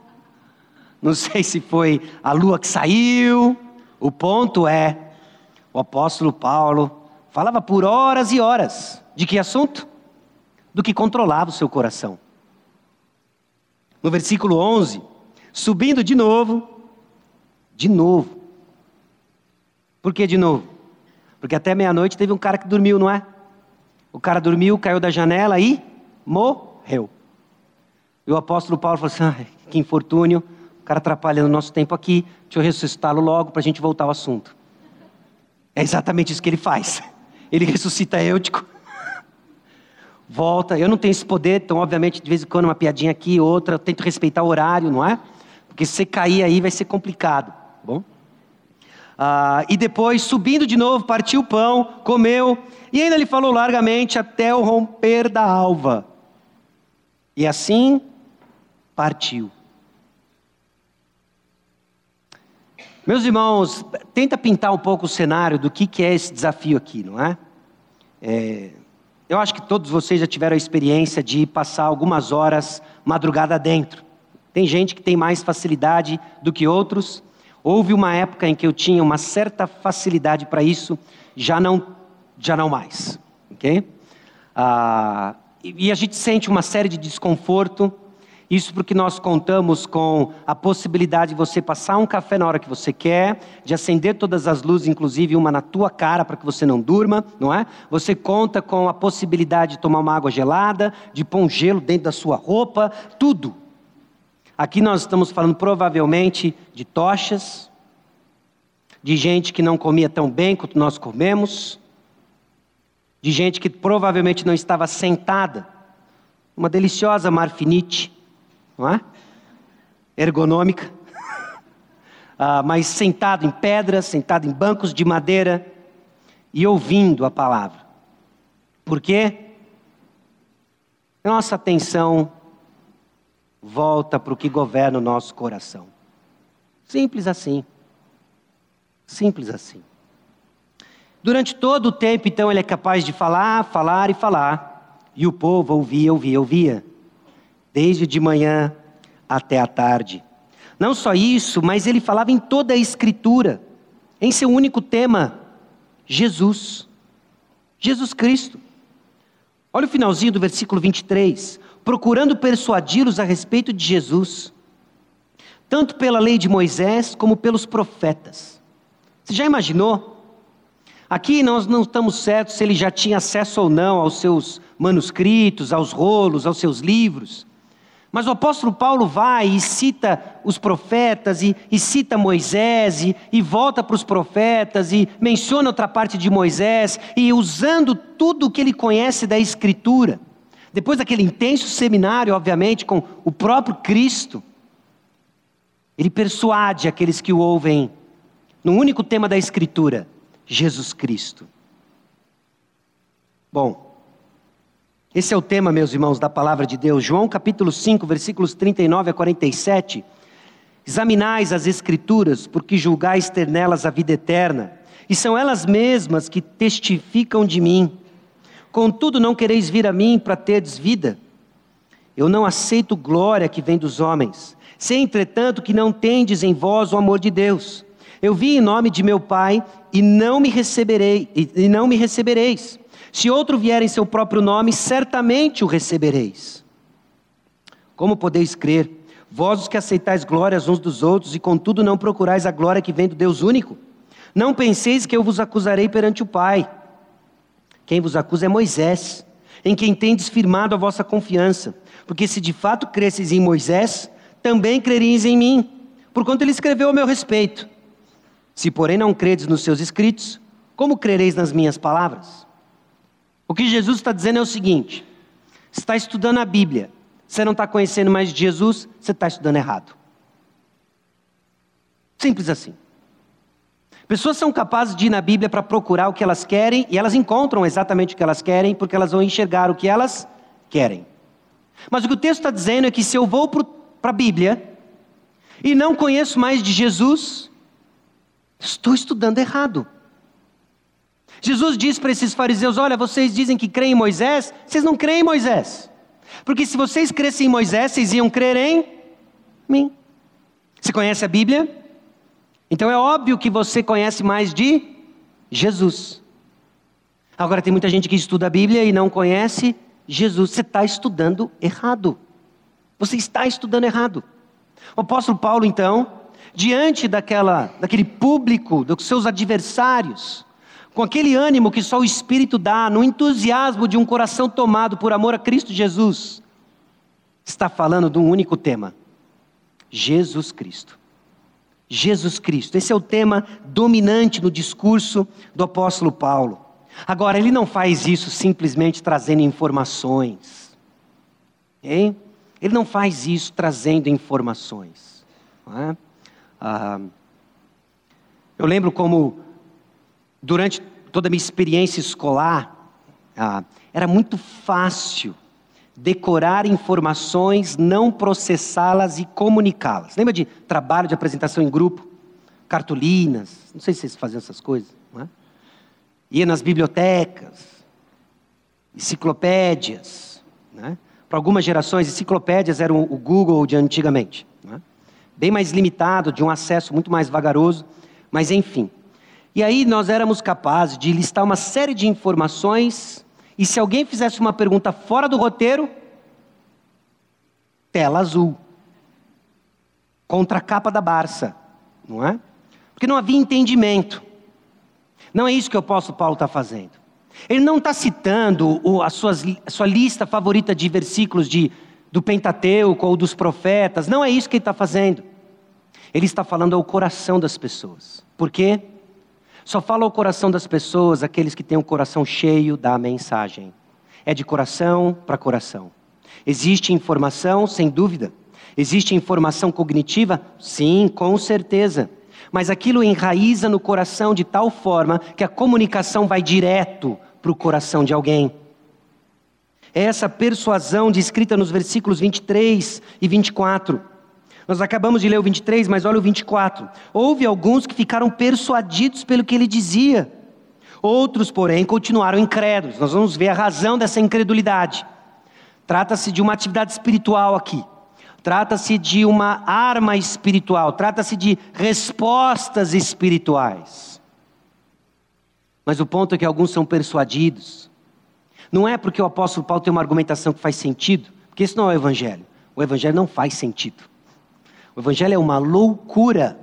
não sei se foi a lua que saiu. O ponto é, o apóstolo Paulo falava por horas e horas. De que assunto? Do que controlava o seu coração. No versículo 11, subindo de novo, de novo. Por que de novo? Porque até meia-noite teve um cara que dormiu, não é? O cara dormiu, caiu da janela e morreu. E o apóstolo Paulo falou assim: ah, que infortúnio, o cara atrapalhando o nosso tempo aqui, deixa eu ressuscitá-lo logo para a gente voltar ao assunto. É exatamente isso que ele faz. Ele ressuscita Eutico. volta. Eu não tenho esse poder, então, obviamente, de vez em quando uma piadinha aqui, outra, eu tento respeitar o horário, não é? Porque se você cair aí vai ser complicado, tá bom? Ah, e depois, subindo de novo, partiu o pão, comeu, e ainda lhe falou largamente até o romper da alva. E assim partiu. Meus irmãos, tenta pintar um pouco o cenário do que, que é esse desafio aqui, não é? é? Eu acho que todos vocês já tiveram a experiência de passar algumas horas madrugada dentro. Tem gente que tem mais facilidade do que outros. Houve uma época em que eu tinha uma certa facilidade para isso, já não, já não mais, ok? Ah, e a gente sente uma série de desconforto isso porque nós contamos com a possibilidade de você passar um café na hora que você quer, de acender todas as luzes, inclusive uma na tua cara para que você não durma, não é? Você conta com a possibilidade de tomar uma água gelada, de pôr um gelo dentro da sua roupa, tudo. Aqui nós estamos falando provavelmente de tochas, de gente que não comia tão bem quanto nós comemos, de gente que provavelmente não estava sentada, uma deliciosa marfinite, não é? Ergonômica. [LAUGHS] ah, mas sentado em pedras, sentado em bancos de madeira e ouvindo a palavra. Por quê? Nossa atenção volta para o que governa o nosso coração. Simples assim. Simples assim. Durante todo o tempo, então, ele é capaz de falar, falar e falar. E o povo ouvia, ouvia, ouvia desde de manhã até a tarde. Não só isso, mas ele falava em toda a Escritura, em seu único tema: Jesus. Jesus Cristo. Olha o finalzinho do versículo 23. Procurando persuadi-los a respeito de Jesus, tanto pela lei de Moisés como pelos profetas. Você já imaginou? Aqui nós não estamos certos se ele já tinha acesso ou não aos seus manuscritos, aos rolos, aos seus livros. Mas o apóstolo Paulo vai e cita os profetas, e, e cita Moisés, e, e volta para os profetas, e menciona outra parte de Moisés, e usando tudo o que ele conhece da Escritura, depois daquele intenso seminário, obviamente, com o próprio Cristo, ele persuade aqueles que o ouvem no único tema da Escritura: Jesus Cristo. Bom, esse é o tema, meus irmãos, da palavra de Deus. João capítulo 5, versículos 39 a 47. Examinais as Escrituras, porque julgais ter nelas a vida eterna, e são elas mesmas que testificam de mim. Contudo, não quereis vir a mim para terdes vida. Eu não aceito glória que vem dos homens. Sei, entretanto, que não tendes em vós o amor de Deus. Eu vim em nome de meu Pai e não me receberei e não me recebereis. Se outro vier em seu próprio nome, certamente o recebereis. Como podeis crer? Vós os que aceitais glórias uns dos outros e contudo não procurais a glória que vem do Deus único? Não penseis que eu vos acusarei perante o Pai. Quem vos acusa é Moisés, em quem tendes firmado a vossa confiança. Porque se de fato cresceis em Moisés, também crereis em mim, porquanto ele escreveu a meu respeito. Se porém não credes nos seus escritos, como crereis nas minhas palavras? O que Jesus está dizendo é o seguinte: você está estudando a Bíblia, você não está conhecendo mais Jesus, você está estudando errado. Simples assim. Pessoas são capazes de ir na Bíblia para procurar o que elas querem e elas encontram exatamente o que elas querem porque elas vão enxergar o que elas querem. Mas o que o texto está dizendo é que se eu vou para a Bíblia e não conheço mais de Jesus, estou estudando errado. Jesus disse para esses fariseus: Olha, vocês dizem que creem em Moisés, vocês não creem em Moisés. Porque se vocês crescem em Moisés, vocês iam crer em mim. Você conhece a Bíblia? Então é óbvio que você conhece mais de Jesus. Agora tem muita gente que estuda a Bíblia e não conhece Jesus. Você está estudando errado. Você está estudando errado. O apóstolo Paulo, então, diante daquela, daquele público, dos seus adversários, com aquele ânimo que só o Espírito dá, no entusiasmo de um coração tomado por amor a Cristo Jesus, está falando de um único tema: Jesus Cristo. Jesus Cristo. Esse é o tema dominante no discurso do apóstolo Paulo. Agora, ele não faz isso simplesmente trazendo informações. Hein? Ele não faz isso trazendo informações. É? Ah, eu lembro como, durante toda a minha experiência escolar, ah, era muito fácil decorar informações, não processá-las e comunicá-las. Lembra de trabalho de apresentação em grupo? Cartolinas, não sei se vocês faziam essas coisas. Não é? Ia nas bibliotecas, enciclopédias. Né? Para algumas gerações, enciclopédias eram o Google de antigamente. Né? Bem mais limitado, de um acesso muito mais vagaroso, mas enfim. E aí nós éramos capazes de listar uma série de informações e se alguém fizesse uma pergunta fora do roteiro, tela azul. Contra a capa da Barça, não é? Porque não havia entendimento. Não é isso que o apóstolo Paulo está fazendo. Ele não está citando a, suas, a sua lista favorita de versículos de, do Pentateuco ou dos profetas. Não é isso que ele está fazendo. Ele está falando ao coração das pessoas. Por quê? Só fala ao coração das pessoas aqueles que têm o coração cheio da mensagem. É de coração para coração. Existe informação, sem dúvida. Existe informação cognitiva? Sim, com certeza. Mas aquilo enraiza no coração de tal forma que a comunicação vai direto para o coração de alguém. É essa persuasão descrita nos versículos 23 e 24. Nós acabamos de ler o 23, mas olha o 24. Houve alguns que ficaram persuadidos pelo que ele dizia. Outros, porém, continuaram incrédulos. Nós vamos ver a razão dessa incredulidade. Trata-se de uma atividade espiritual aqui. Trata-se de uma arma espiritual. Trata-se de respostas espirituais. Mas o ponto é que alguns são persuadidos. Não é porque o apóstolo Paulo tem uma argumentação que faz sentido, porque isso não é o evangelho. O evangelho não faz sentido. O Evangelho é uma loucura.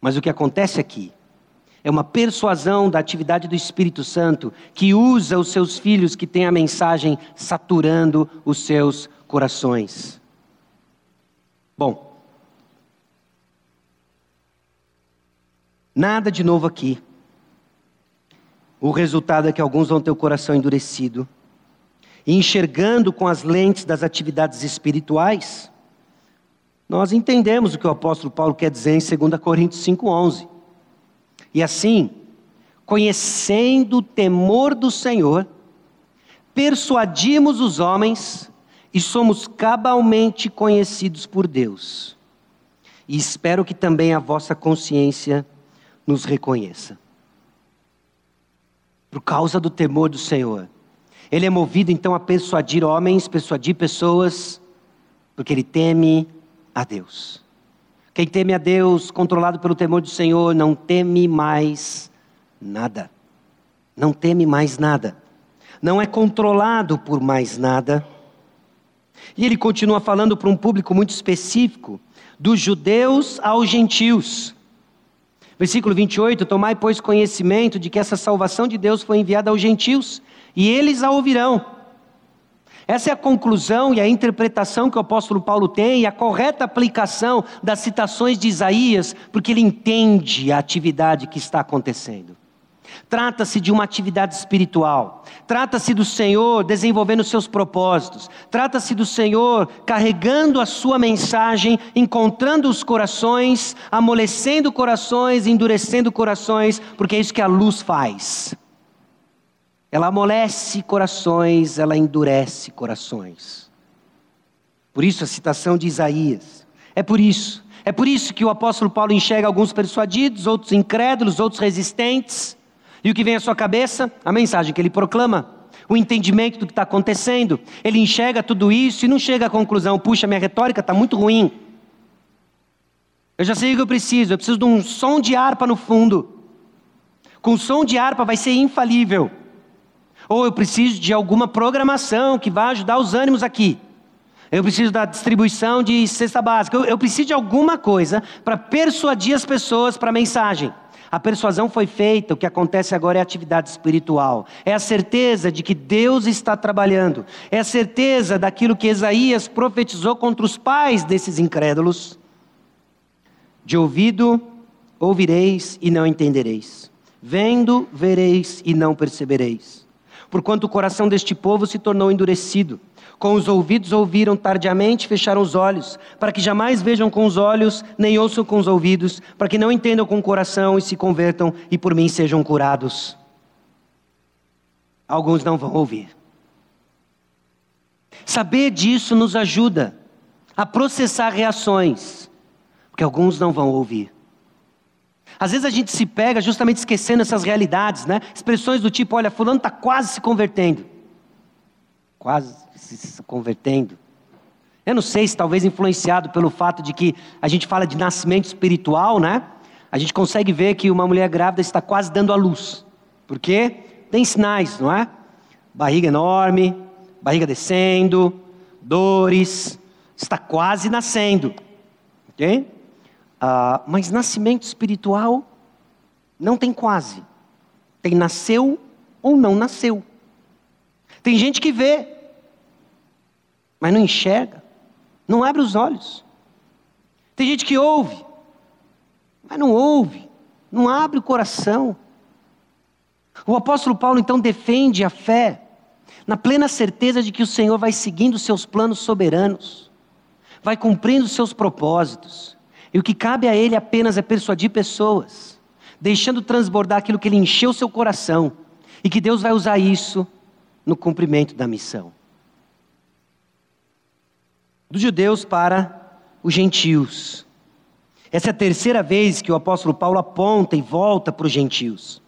Mas o que acontece aqui é uma persuasão da atividade do Espírito Santo que usa os seus filhos que têm a mensagem saturando os seus corações. Bom, nada de novo aqui. O resultado é que alguns vão ter o coração endurecido, e enxergando com as lentes das atividades espirituais, nós entendemos o que o apóstolo Paulo quer dizer em 2 Coríntios 5,11. E assim, conhecendo o temor do Senhor, persuadimos os homens e somos cabalmente conhecidos por Deus. E espero que também a vossa consciência nos reconheça. Por causa do temor do Senhor. Ele é movido então a persuadir homens, persuadir pessoas, porque ele teme a Deus. Quem teme a Deus, controlado pelo temor do Senhor, não teme mais nada. Não teme mais nada. Não é controlado por mais nada. E ele continua falando para um público muito específico, dos judeus aos gentios. Versículo 28: Tomai, pois, conhecimento de que essa salvação de Deus foi enviada aos gentios, e eles a ouvirão. Essa é a conclusão e a interpretação que o apóstolo Paulo tem, e a correta aplicação das citações de Isaías, porque ele entende a atividade que está acontecendo. Trata-se de uma atividade espiritual, trata-se do Senhor desenvolvendo seus propósitos, trata-se do Senhor carregando a sua mensagem, encontrando os corações, amolecendo corações, endurecendo corações, porque é isso que a luz faz. Ela amolece corações, ela endurece corações. Por isso a citação de Isaías. É por isso. É por isso que o apóstolo Paulo enxerga alguns persuadidos, outros incrédulos, outros resistentes. E o que vem à sua cabeça? A mensagem que ele proclama. O entendimento do que está acontecendo. Ele enxerga tudo isso e não chega à conclusão: puxa, minha retórica está muito ruim. Eu já sei o que eu preciso. Eu preciso de um som de harpa no fundo. Com som de harpa vai ser infalível. Ou eu preciso de alguma programação que vá ajudar os ânimos aqui. Eu preciso da distribuição de cesta básica. Eu, eu preciso de alguma coisa para persuadir as pessoas para a mensagem. A persuasão foi feita, o que acontece agora é atividade espiritual. É a certeza de que Deus está trabalhando. É a certeza daquilo que Isaías profetizou contra os pais desses incrédulos. De ouvido ouvireis e não entendereis Vendo, vereis e não percebereis. Porquanto o coração deste povo se tornou endurecido. Com os ouvidos ouviram tardiamente, fecharam os olhos, para que jamais vejam com os olhos, nem ouçam com os ouvidos, para que não entendam com o coração e se convertam e por mim sejam curados. Alguns não vão ouvir. Saber disso nos ajuda a processar reações, porque alguns não vão ouvir. Às vezes a gente se pega justamente esquecendo essas realidades, né? Expressões do tipo: olha, Fulano está quase se convertendo. Quase se convertendo. Eu não sei se talvez influenciado pelo fato de que a gente fala de nascimento espiritual, né? A gente consegue ver que uma mulher grávida está quase dando à luz. Por quê? Tem sinais, não é? Barriga enorme, barriga descendo, dores, está quase nascendo. Ok? Ah, mas nascimento espiritual não tem quase. Tem nasceu ou não nasceu. Tem gente que vê, mas não enxerga, não abre os olhos. Tem gente que ouve, mas não ouve, não abre o coração. O apóstolo Paulo então defende a fé, na plena certeza de que o Senhor vai seguindo seus planos soberanos, vai cumprindo seus propósitos, e o que cabe a ele apenas é persuadir pessoas, deixando transbordar aquilo que ele encheu seu coração, e que Deus vai usar isso no cumprimento da missão. Dos judeus para os gentios. Essa é a terceira vez que o apóstolo Paulo aponta e volta para os gentios.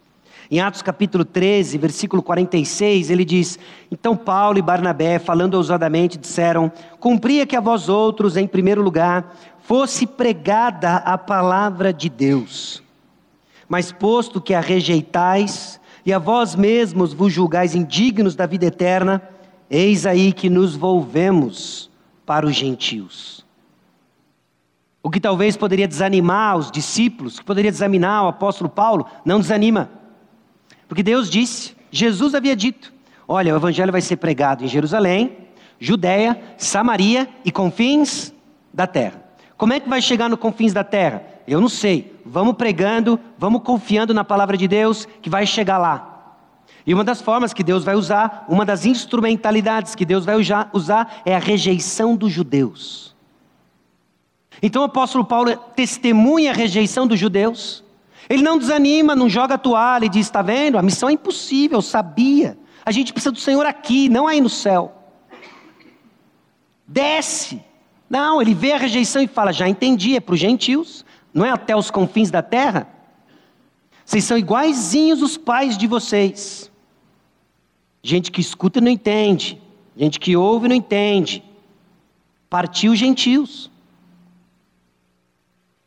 Em Atos capítulo 13, versículo 46, ele diz: Então Paulo e Barnabé, falando ousadamente, disseram: Cumpria que a vós outros, em primeiro lugar, fosse pregada a palavra de Deus. Mas posto que a rejeitais, e a vós mesmos vos julgais indignos da vida eterna, eis aí que nos volvemos para os gentios. O que talvez poderia desanimar os discípulos, que poderia desanimar o apóstolo Paulo, não desanima. Porque Deus disse, Jesus havia dito: olha, o evangelho vai ser pregado em Jerusalém, Judéia, Samaria e confins da terra. Como é que vai chegar no confins da terra? Eu não sei. Vamos pregando, vamos confiando na palavra de Deus que vai chegar lá. E uma das formas que Deus vai usar, uma das instrumentalidades que Deus vai usar é a rejeição dos judeus. Então o apóstolo Paulo testemunha a rejeição dos judeus. Ele não desanima, não joga a toalha e diz: está vendo? A missão é impossível, sabia. A gente precisa do Senhor aqui, não aí no céu. Desce. Não, ele vê a rejeição e fala: já entendi, é para os gentios, não é até os confins da terra. Vocês são iguaizinhos os pais de vocês. Gente que escuta e não entende, gente que ouve e não entende. Partiu gentios.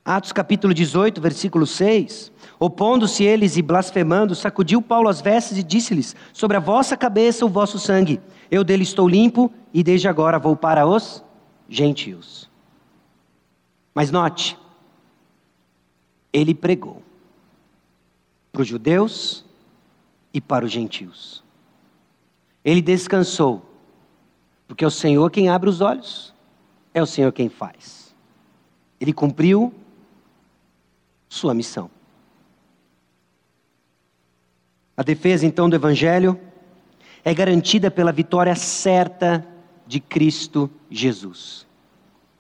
Atos capítulo 18, versículo 6. Opondo-se eles e blasfemando, sacudiu Paulo as vestes e disse-lhes: Sobre a vossa cabeça o vosso sangue, eu dele estou limpo e desde agora vou para os gentios. Mas note, ele pregou para os judeus e para os gentios. Ele descansou, porque é o Senhor quem abre os olhos, é o Senhor quem faz. Ele cumpriu sua missão. A defesa então do Evangelho é garantida pela vitória certa de Cristo Jesus.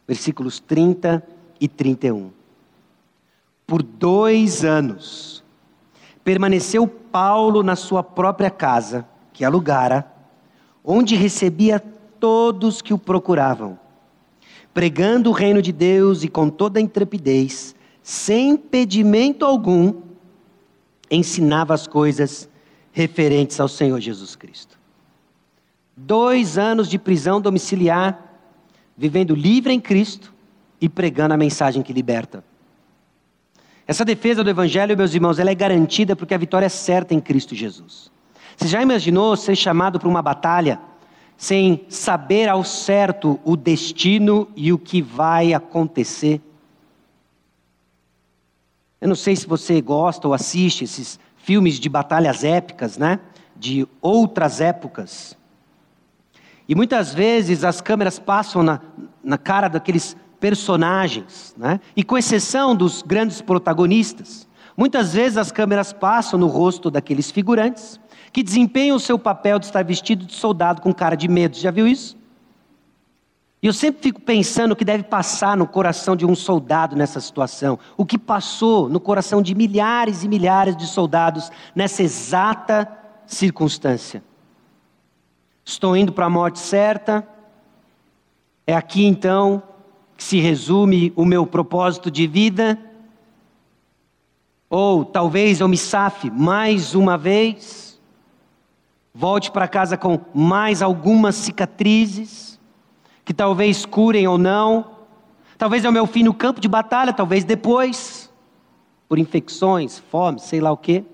Versículos 30 e 31. Por dois anos, permaneceu Paulo na sua própria casa, que alugara, onde recebia todos que o procuravam, pregando o reino de Deus e com toda intrepidez, sem impedimento algum, ensinava as coisas referentes ao Senhor Jesus Cristo. Dois anos de prisão domiciliar, vivendo livre em Cristo e pregando a mensagem que liberta. Essa defesa do Evangelho, meus irmãos, ela é garantida porque a vitória é certa em Cristo Jesus. Você já imaginou ser chamado para uma batalha sem saber ao certo o destino e o que vai acontecer? Eu não sei se você gosta ou assiste esses filmes de batalhas épicas, né? De outras épocas. E muitas vezes as câmeras passam na, na cara daqueles personagens, né? e com exceção dos grandes protagonistas, Muitas vezes as câmeras passam no rosto daqueles figurantes que desempenham o seu papel de estar vestido de soldado com cara de medo. Já viu isso? E eu sempre fico pensando o que deve passar no coração de um soldado nessa situação. O que passou no coração de milhares e milhares de soldados nessa exata circunstância. Estou indo para a morte certa. É aqui então que se resume o meu propósito de vida. Ou talvez eu me safe mais uma vez, volte para casa com mais algumas cicatrizes, que talvez curem ou não. Talvez é o meu fim no campo de batalha, talvez depois, por infecções, fome, sei lá o quê.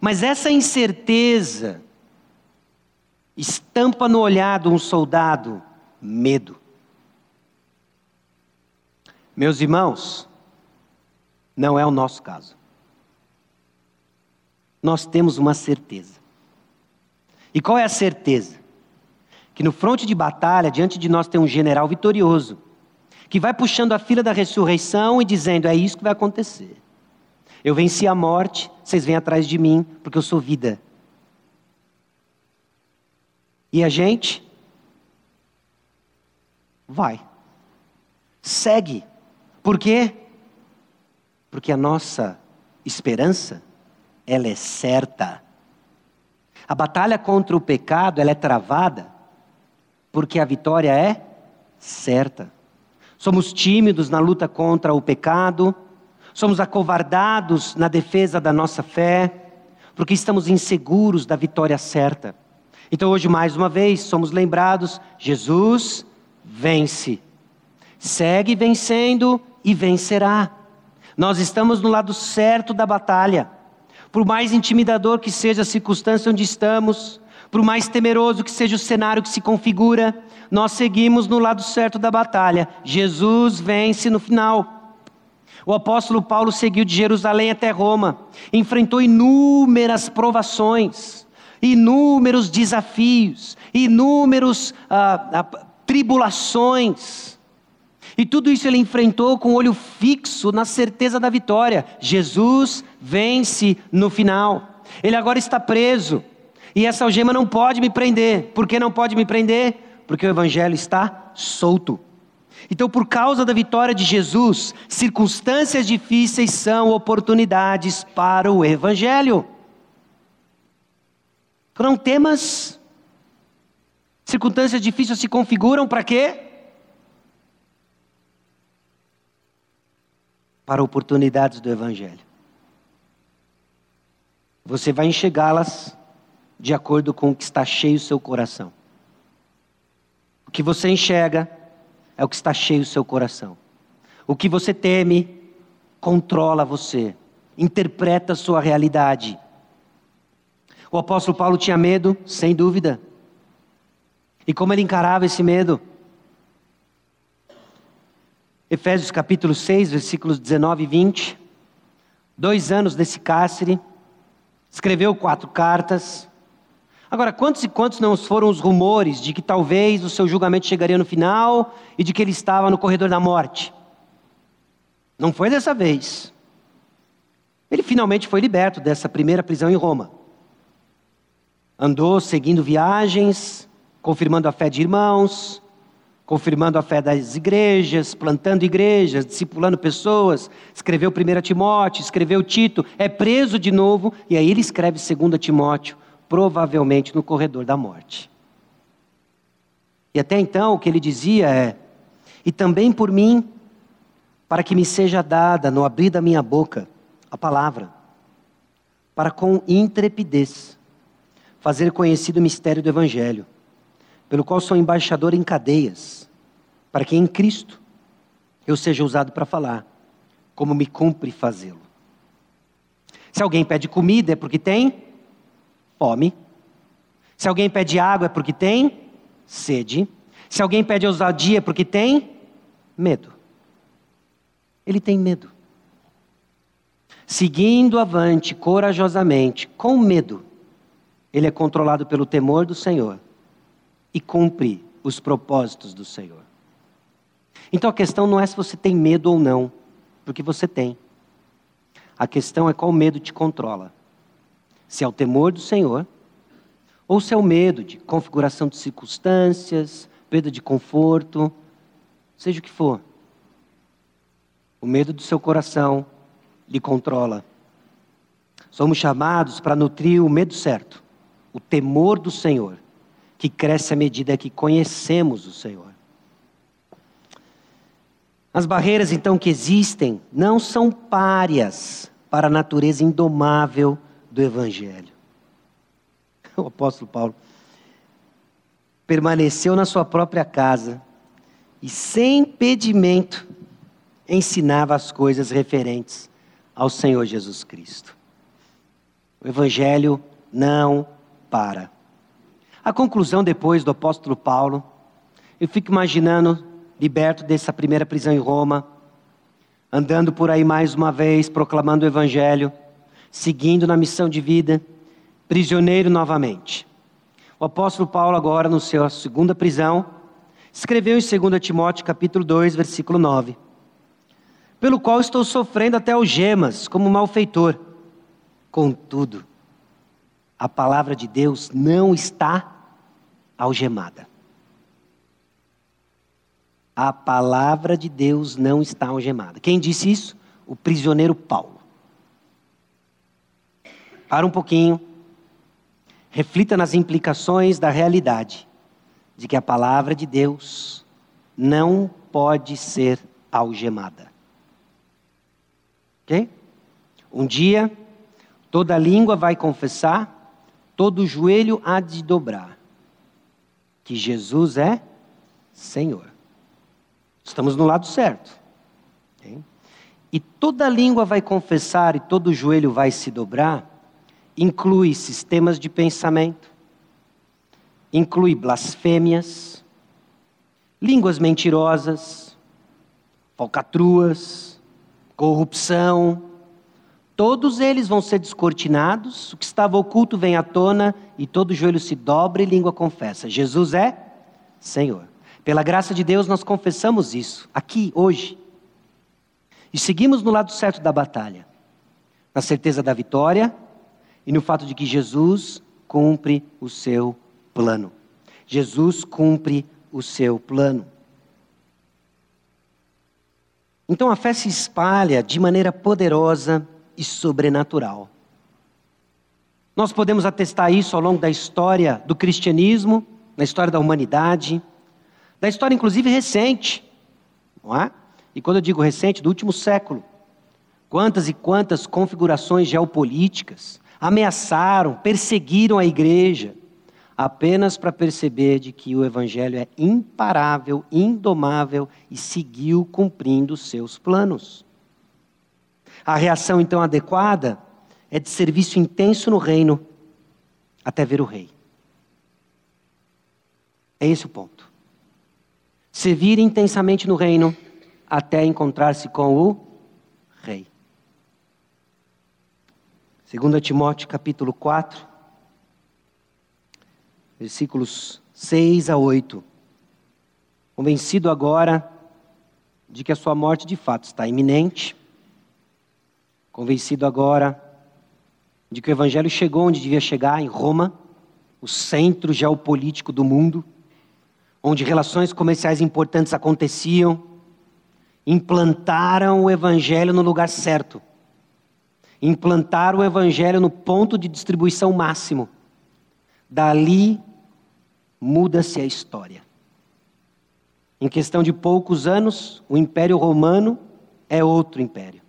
Mas essa incerteza estampa no olhar de um soldado medo. Meus irmãos, não é o nosso caso. Nós temos uma certeza. E qual é a certeza? Que no fronte de batalha, diante de nós tem um general vitorioso, que vai puxando a fila da ressurreição e dizendo: é isso que vai acontecer. Eu venci a morte, vocês vêm atrás de mim, porque eu sou vida. E a gente vai. Segue. Por quê? Porque a nossa esperança, ela é certa. A batalha contra o pecado, ela é travada porque a vitória é certa. Somos tímidos na luta contra o pecado, somos acovardados na defesa da nossa fé, porque estamos inseguros da vitória certa. Então hoje mais uma vez somos lembrados, Jesus vence. Segue vencendo e vencerá. Nós estamos no lado certo da batalha. Por mais intimidador que seja a circunstância onde estamos, por mais temeroso que seja o cenário que se configura, nós seguimos no lado certo da batalha. Jesus vence no final. O apóstolo Paulo seguiu de Jerusalém até Roma, enfrentou inúmeras provações, inúmeros desafios, inúmeros ah, ah, tribulações. E tudo isso ele enfrentou com o olho fixo na certeza da vitória. Jesus vence no final. Ele agora está preso. E essa algema não pode me prender. Por que não pode me prender? Porque o evangelho está solto. Então, por causa da vitória de Jesus, circunstâncias difíceis são oportunidades para o evangelho. Foram temas. Circunstâncias difíceis se configuram para quê? para oportunidades do Evangelho. Você vai enxergá-las de acordo com o que está cheio o seu coração. O que você enxerga é o que está cheio o seu coração. O que você teme controla você, interpreta a sua realidade. O apóstolo Paulo tinha medo, sem dúvida. E como ele encarava esse medo? Efésios capítulo 6, versículos 19 e 20. Dois anos desse cárcere, escreveu quatro cartas. Agora, quantos e quantos não foram os rumores de que talvez o seu julgamento chegaria no final e de que ele estava no corredor da morte? Não foi dessa vez. Ele finalmente foi liberto dessa primeira prisão em Roma. Andou seguindo viagens, confirmando a fé de irmãos, confirmando a fé das igrejas, plantando igrejas, discipulando pessoas, escreveu 1 Timóteo, escreveu Tito, é preso de novo, e aí ele escreve 2 Timóteo, provavelmente no corredor da morte. E até então o que ele dizia é: E também por mim, para que me seja dada no abrir da minha boca a palavra, para com intrepidez fazer conhecido o mistério do Evangelho pelo qual sou embaixador em cadeias, para que em Cristo eu seja usado para falar, como me cumpre fazê-lo. Se alguém pede comida é porque tem fome. Se alguém pede água é porque tem sede. Se alguém pede ousadia é porque tem medo. Ele tem medo. Seguindo avante corajosamente, com medo, ele é controlado pelo temor do Senhor e cumpre os propósitos do Senhor. Então a questão não é se você tem medo ou não, porque você tem. A questão é qual medo te controla. Se é o temor do Senhor, ou se é o medo de configuração de circunstâncias, perda de conforto, seja o que for. O medo do seu coração lhe controla. Somos chamados para nutrir o medo certo, o temor do Senhor, que cresce à medida que conhecemos o Senhor. As barreiras, então, que existem não são párias para a natureza indomável do Evangelho. O apóstolo Paulo permaneceu na sua própria casa e, sem impedimento, ensinava as coisas referentes ao Senhor Jesus Cristo. O Evangelho não para. A conclusão depois do apóstolo Paulo, eu fico imaginando liberto dessa primeira prisão em Roma, andando por aí mais uma vez, proclamando o Evangelho, seguindo na missão de vida, prisioneiro novamente. O apóstolo Paulo, agora no seu segunda prisão, escreveu em 2 Timóteo capítulo 2, versículo 9: Pelo qual estou sofrendo até algemas, como malfeitor. Contudo, a palavra de Deus não está algemada a palavra de Deus não está algemada. Quem disse isso? O prisioneiro Paulo. Para um pouquinho, reflita nas implicações da realidade de que a palavra de Deus não pode ser algemada. Ok? Um dia, toda língua vai confessar, todo joelho há de dobrar, que Jesus é Senhor. Estamos no lado certo. Okay? E toda língua vai confessar e todo joelho vai se dobrar, inclui sistemas de pensamento, inclui blasfêmias, línguas mentirosas, falcatruas, corrupção. Todos eles vão ser descortinados, o que estava oculto vem à tona e todo joelho se dobra e língua confessa: Jesus é Senhor. Pela graça de Deus, nós confessamos isso, aqui, hoje. E seguimos no lado certo da batalha, na certeza da vitória e no fato de que Jesus cumpre o seu plano. Jesus cumpre o seu plano. Então a fé se espalha de maneira poderosa e sobrenatural. Nós podemos atestar isso ao longo da história do cristianismo, na história da humanidade da história inclusive recente, não é? E quando eu digo recente, do último século. Quantas e quantas configurações geopolíticas ameaçaram, perseguiram a igreja, apenas para perceber de que o evangelho é imparável, indomável e seguiu cumprindo seus planos. A reação então adequada é de serviço intenso no reino até ver o rei. É esse o ponto servir intensamente no reino até encontrar-se com o rei. 2 Timóteo capítulo 4, versículos 6 a 8. Convencido agora de que a sua morte de fato está iminente, convencido agora de que o evangelho chegou onde devia chegar, em Roma, o centro geopolítico do mundo, onde relações comerciais importantes aconteciam, implantaram o evangelho no lugar certo. Implantaram o evangelho no ponto de distribuição máximo. Dali muda-se a história. Em questão de poucos anos, o Império Romano é outro império.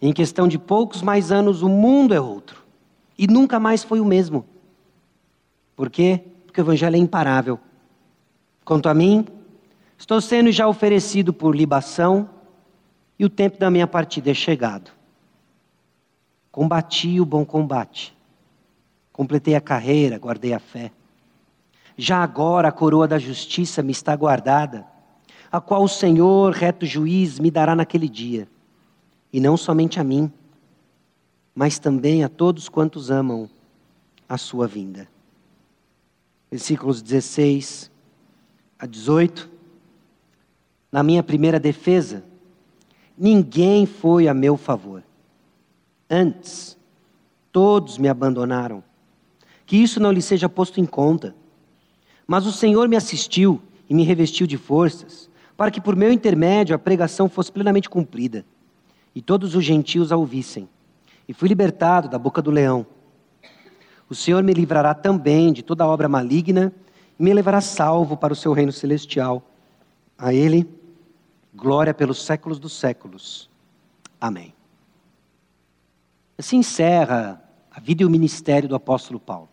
Em questão de poucos mais anos, o mundo é outro. E nunca mais foi o mesmo. Por quê? Porque o Evangelho é imparável. Quanto a mim, estou sendo já oferecido por libação e o tempo da minha partida é chegado. Combati o bom combate, completei a carreira, guardei a fé. Já agora a coroa da justiça me está guardada, a qual o Senhor, reto juiz, me dará naquele dia, e não somente a mim, mas também a todos quantos amam a sua vinda. Versículos 16 a 18, na minha primeira defesa, ninguém foi a meu favor. Antes, todos me abandonaram. Que isso não lhe seja posto em conta. Mas o Senhor me assistiu e me revestiu de forças, para que por meu intermédio a pregação fosse plenamente cumprida, e todos os gentios a ouvissem. E fui libertado da boca do leão. O Senhor me livrará também de toda obra maligna e me levará salvo para o seu reino celestial. A Ele, glória pelos séculos dos séculos. Amém. Assim encerra a vida e o ministério do apóstolo Paulo.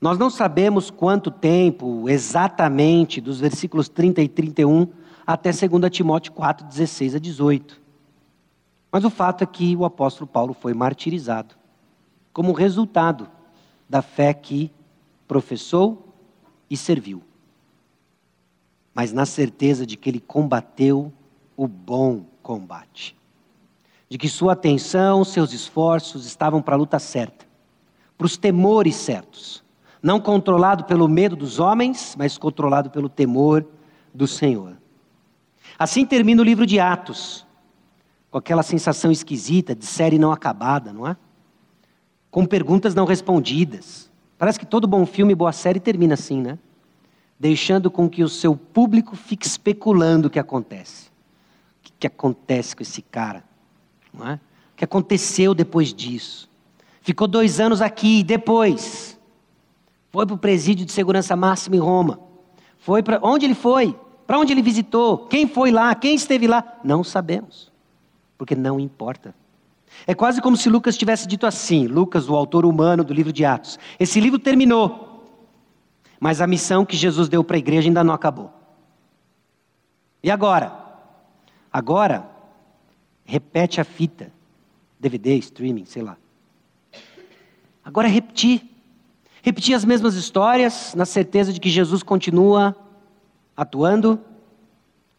Nós não sabemos quanto tempo exatamente, dos versículos 30 e 31 até 2 Timóteo 4, 16 a 18. Mas o fato é que o apóstolo Paulo foi martirizado como resultado da fé que professou e serviu. Mas na certeza de que ele combateu o bom combate. De que sua atenção, seus esforços estavam para a luta certa, para os temores certos não controlado pelo medo dos homens, mas controlado pelo temor do Senhor. Assim termina o livro de Atos, com aquela sensação esquisita de série não acabada, não é? Com perguntas não respondidas. Parece que todo bom filme e boa série termina assim, né? Deixando com que o seu público fique especulando o que acontece. O que, que acontece com esse cara? Não é? O que aconteceu depois disso? Ficou dois anos aqui, e depois? Foi para o presídio de segurança máxima em Roma. Foi para onde ele foi? Para onde ele visitou? Quem foi lá? Quem esteve lá? Não sabemos. Porque não importa. É quase como se Lucas tivesse dito assim, Lucas, o autor humano do livro de Atos. Esse livro terminou. Mas a missão que Jesus deu para a igreja ainda não acabou. E agora? Agora, repete a fita. DVD, streaming, sei lá. Agora é repetir. Repetir as mesmas histórias, na certeza de que Jesus continua atuando,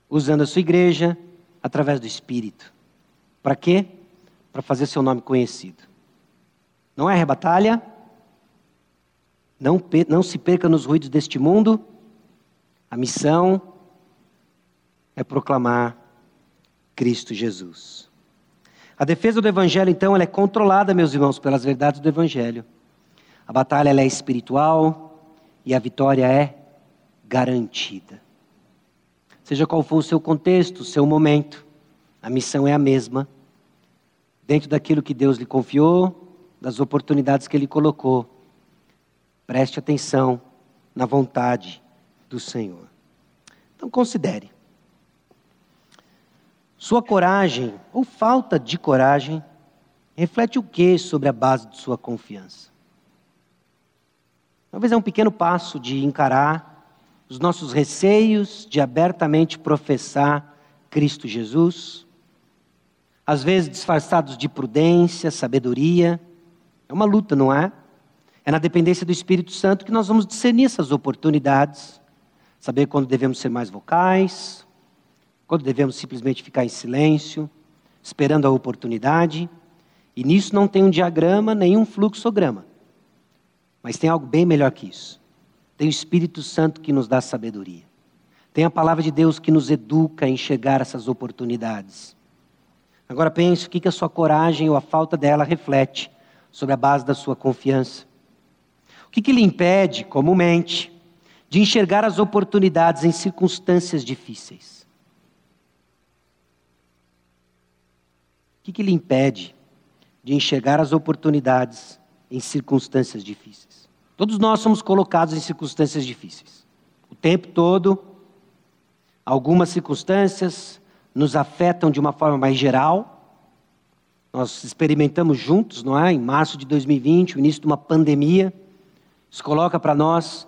usando a sua igreja, através do Espírito. Para quê? Para fazer seu nome conhecido. Não é rebatalha, não, não se perca nos ruídos deste mundo. A missão é proclamar Cristo Jesus. A defesa do Evangelho, então, ela é controlada, meus irmãos, pelas verdades do Evangelho. A batalha é espiritual e a vitória é garantida. Seja qual for o seu contexto, o seu momento, a missão é a mesma. Dentro daquilo que Deus lhe confiou, das oportunidades que Ele colocou, preste atenção na vontade do Senhor. Então, considere. Sua coragem, ou falta de coragem, reflete o que sobre a base de sua confiança? Talvez é um pequeno passo de encarar os nossos receios de abertamente professar Cristo Jesus, às vezes disfarçados de prudência, sabedoria. É uma luta, não é? É na dependência do Espírito Santo que nós vamos discernir essas oportunidades, saber quando devemos ser mais vocais, quando devemos simplesmente ficar em silêncio, esperando a oportunidade. E nisso não tem um diagrama nem um fluxograma. Mas tem algo bem melhor que isso. Tem o Espírito Santo que nos dá sabedoria. Tem a palavra de Deus que nos educa a enxergar essas oportunidades. Agora pense o que a sua coragem ou a falta dela reflete sobre a base da sua confiança. O que, que lhe impede, comumente, de enxergar as oportunidades em circunstâncias difíceis? O que, que lhe impede de enxergar as oportunidades em circunstâncias difíceis? Todos nós somos colocados em circunstâncias difíceis. O tempo todo, algumas circunstâncias nos afetam de uma forma mais geral. Nós experimentamos juntos, não é? Em março de 2020, o início de uma pandemia. Isso coloca para nós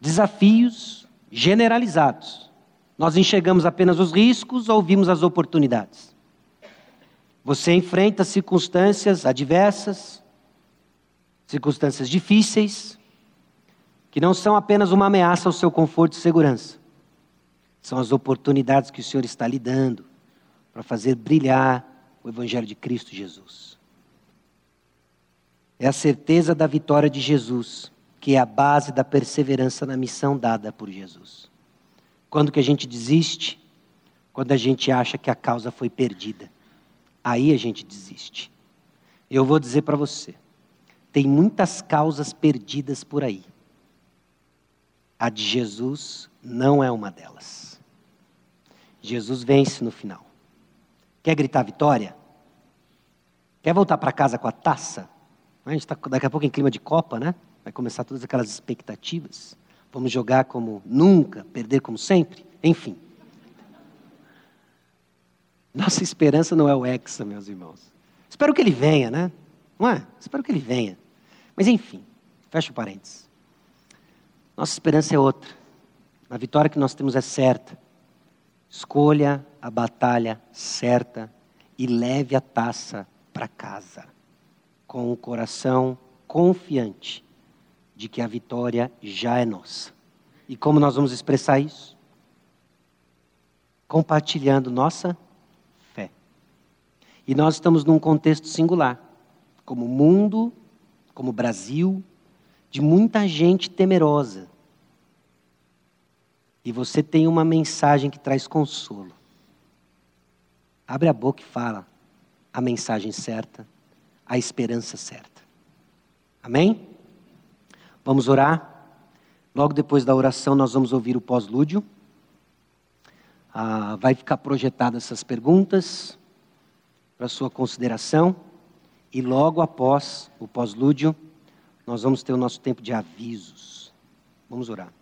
desafios generalizados. Nós enxergamos apenas os riscos ou vimos as oportunidades. Você enfrenta circunstâncias adversas, circunstâncias difíceis, que não são apenas uma ameaça ao seu conforto e segurança. São as oportunidades que o Senhor está lhe dando para fazer brilhar o Evangelho de Cristo Jesus. É a certeza da vitória de Jesus, que é a base da perseverança na missão dada por Jesus. Quando que a gente desiste? Quando a gente acha que a causa foi perdida. Aí a gente desiste. Eu vou dizer para você: tem muitas causas perdidas por aí. A de Jesus não é uma delas. Jesus vence no final. Quer gritar vitória? Quer voltar para casa com a taça? A gente está daqui a pouco em clima de Copa, né? Vai começar todas aquelas expectativas. Vamos jogar como nunca, perder como sempre. Enfim. Nossa esperança não é o Hexa, meus irmãos. Espero que ele venha, né? Não é? Espero que ele venha. Mas enfim, fecha o parênteses. Nossa esperança é outra. A vitória que nós temos é certa. Escolha a batalha certa e leve a taça para casa, com o coração confiante de que a vitória já é nossa. E como nós vamos expressar isso? Compartilhando nossa fé. E nós estamos num contexto singular, como mundo, como Brasil, de muita gente temerosa. E você tem uma mensagem que traz consolo. Abre a boca e fala a mensagem certa, a esperança certa. Amém? Vamos orar? Logo depois da oração, nós vamos ouvir o pós-lúdio. Ah, vai ficar projetadas essas perguntas para sua consideração. E logo após o pós-lúdio, nós vamos ter o nosso tempo de avisos. Vamos orar.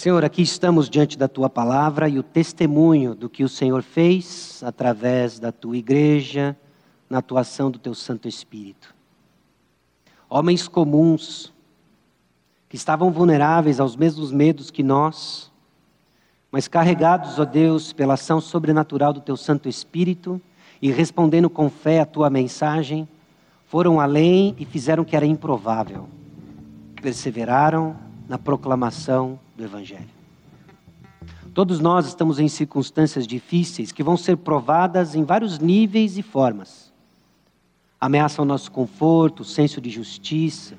Senhor, aqui estamos diante da tua palavra e o testemunho do que o Senhor fez através da tua igreja, na atuação do teu Santo Espírito. Homens comuns, que estavam vulneráveis aos mesmos medos que nós, mas carregados, ó Deus, pela ação sobrenatural do teu Santo Espírito e respondendo com fé à tua mensagem, foram além e fizeram o que era improvável. Perseveraram na proclamação do Evangelho. Todos nós estamos em circunstâncias difíceis que vão ser provadas em vários níveis e formas. Ameaçam nosso conforto, senso de justiça.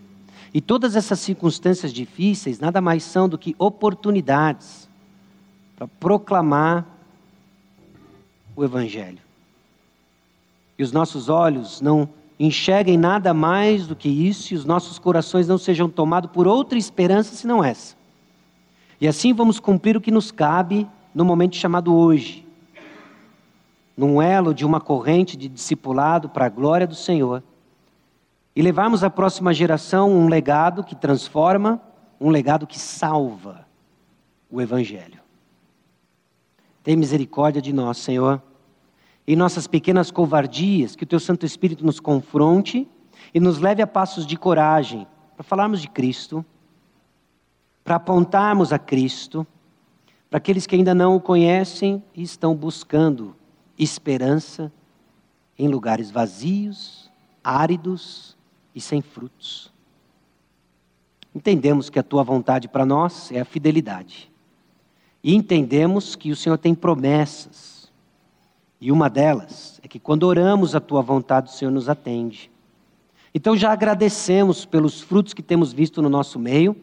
E todas essas circunstâncias difíceis nada mais são do que oportunidades para proclamar o Evangelho. E os nossos olhos não enxerguem nada mais do que isso e os nossos corações não sejam tomados por outra esperança senão essa. E assim vamos cumprir o que nos cabe no momento chamado hoje. Num elo de uma corrente de discipulado para a glória do Senhor. E levarmos à próxima geração um legado que transforma, um legado que salva o Evangelho. Tem misericórdia de nós, Senhor. Em nossas pequenas covardias, que o Teu Santo Espírito nos confronte e nos leve a passos de coragem para falarmos de Cristo para apontarmos a Cristo, para aqueles que ainda não o conhecem e estão buscando esperança em lugares vazios, áridos e sem frutos. Entendemos que a tua vontade para nós é a fidelidade. E entendemos que o Senhor tem promessas. E uma delas é que quando oramos a tua vontade, o Senhor nos atende. Então já agradecemos pelos frutos que temos visto no nosso meio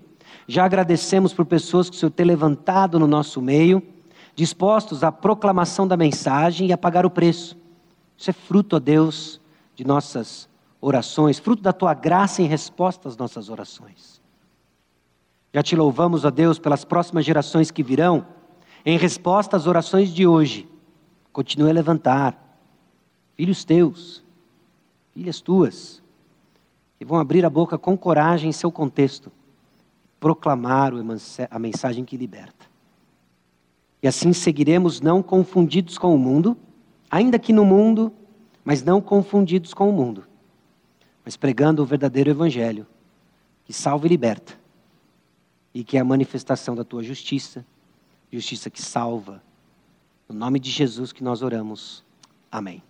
já agradecemos por pessoas que o Senhor tem levantado no nosso meio, dispostos à proclamação da mensagem e a pagar o preço. Isso é fruto, ó Deus, de nossas orações, fruto da tua graça em resposta às nossas orações. Já te louvamos, ó Deus, pelas próximas gerações que virão, em resposta às orações de hoje. Continue a levantar filhos teus, filhas tuas, que vão abrir a boca com coragem em seu contexto proclamar a mensagem que liberta. E assim seguiremos não confundidos com o mundo, ainda que no mundo, mas não confundidos com o mundo, mas pregando o verdadeiro Evangelho, que salva e liberta, e que é a manifestação da tua justiça, justiça que salva. No nome de Jesus que nós oramos. Amém.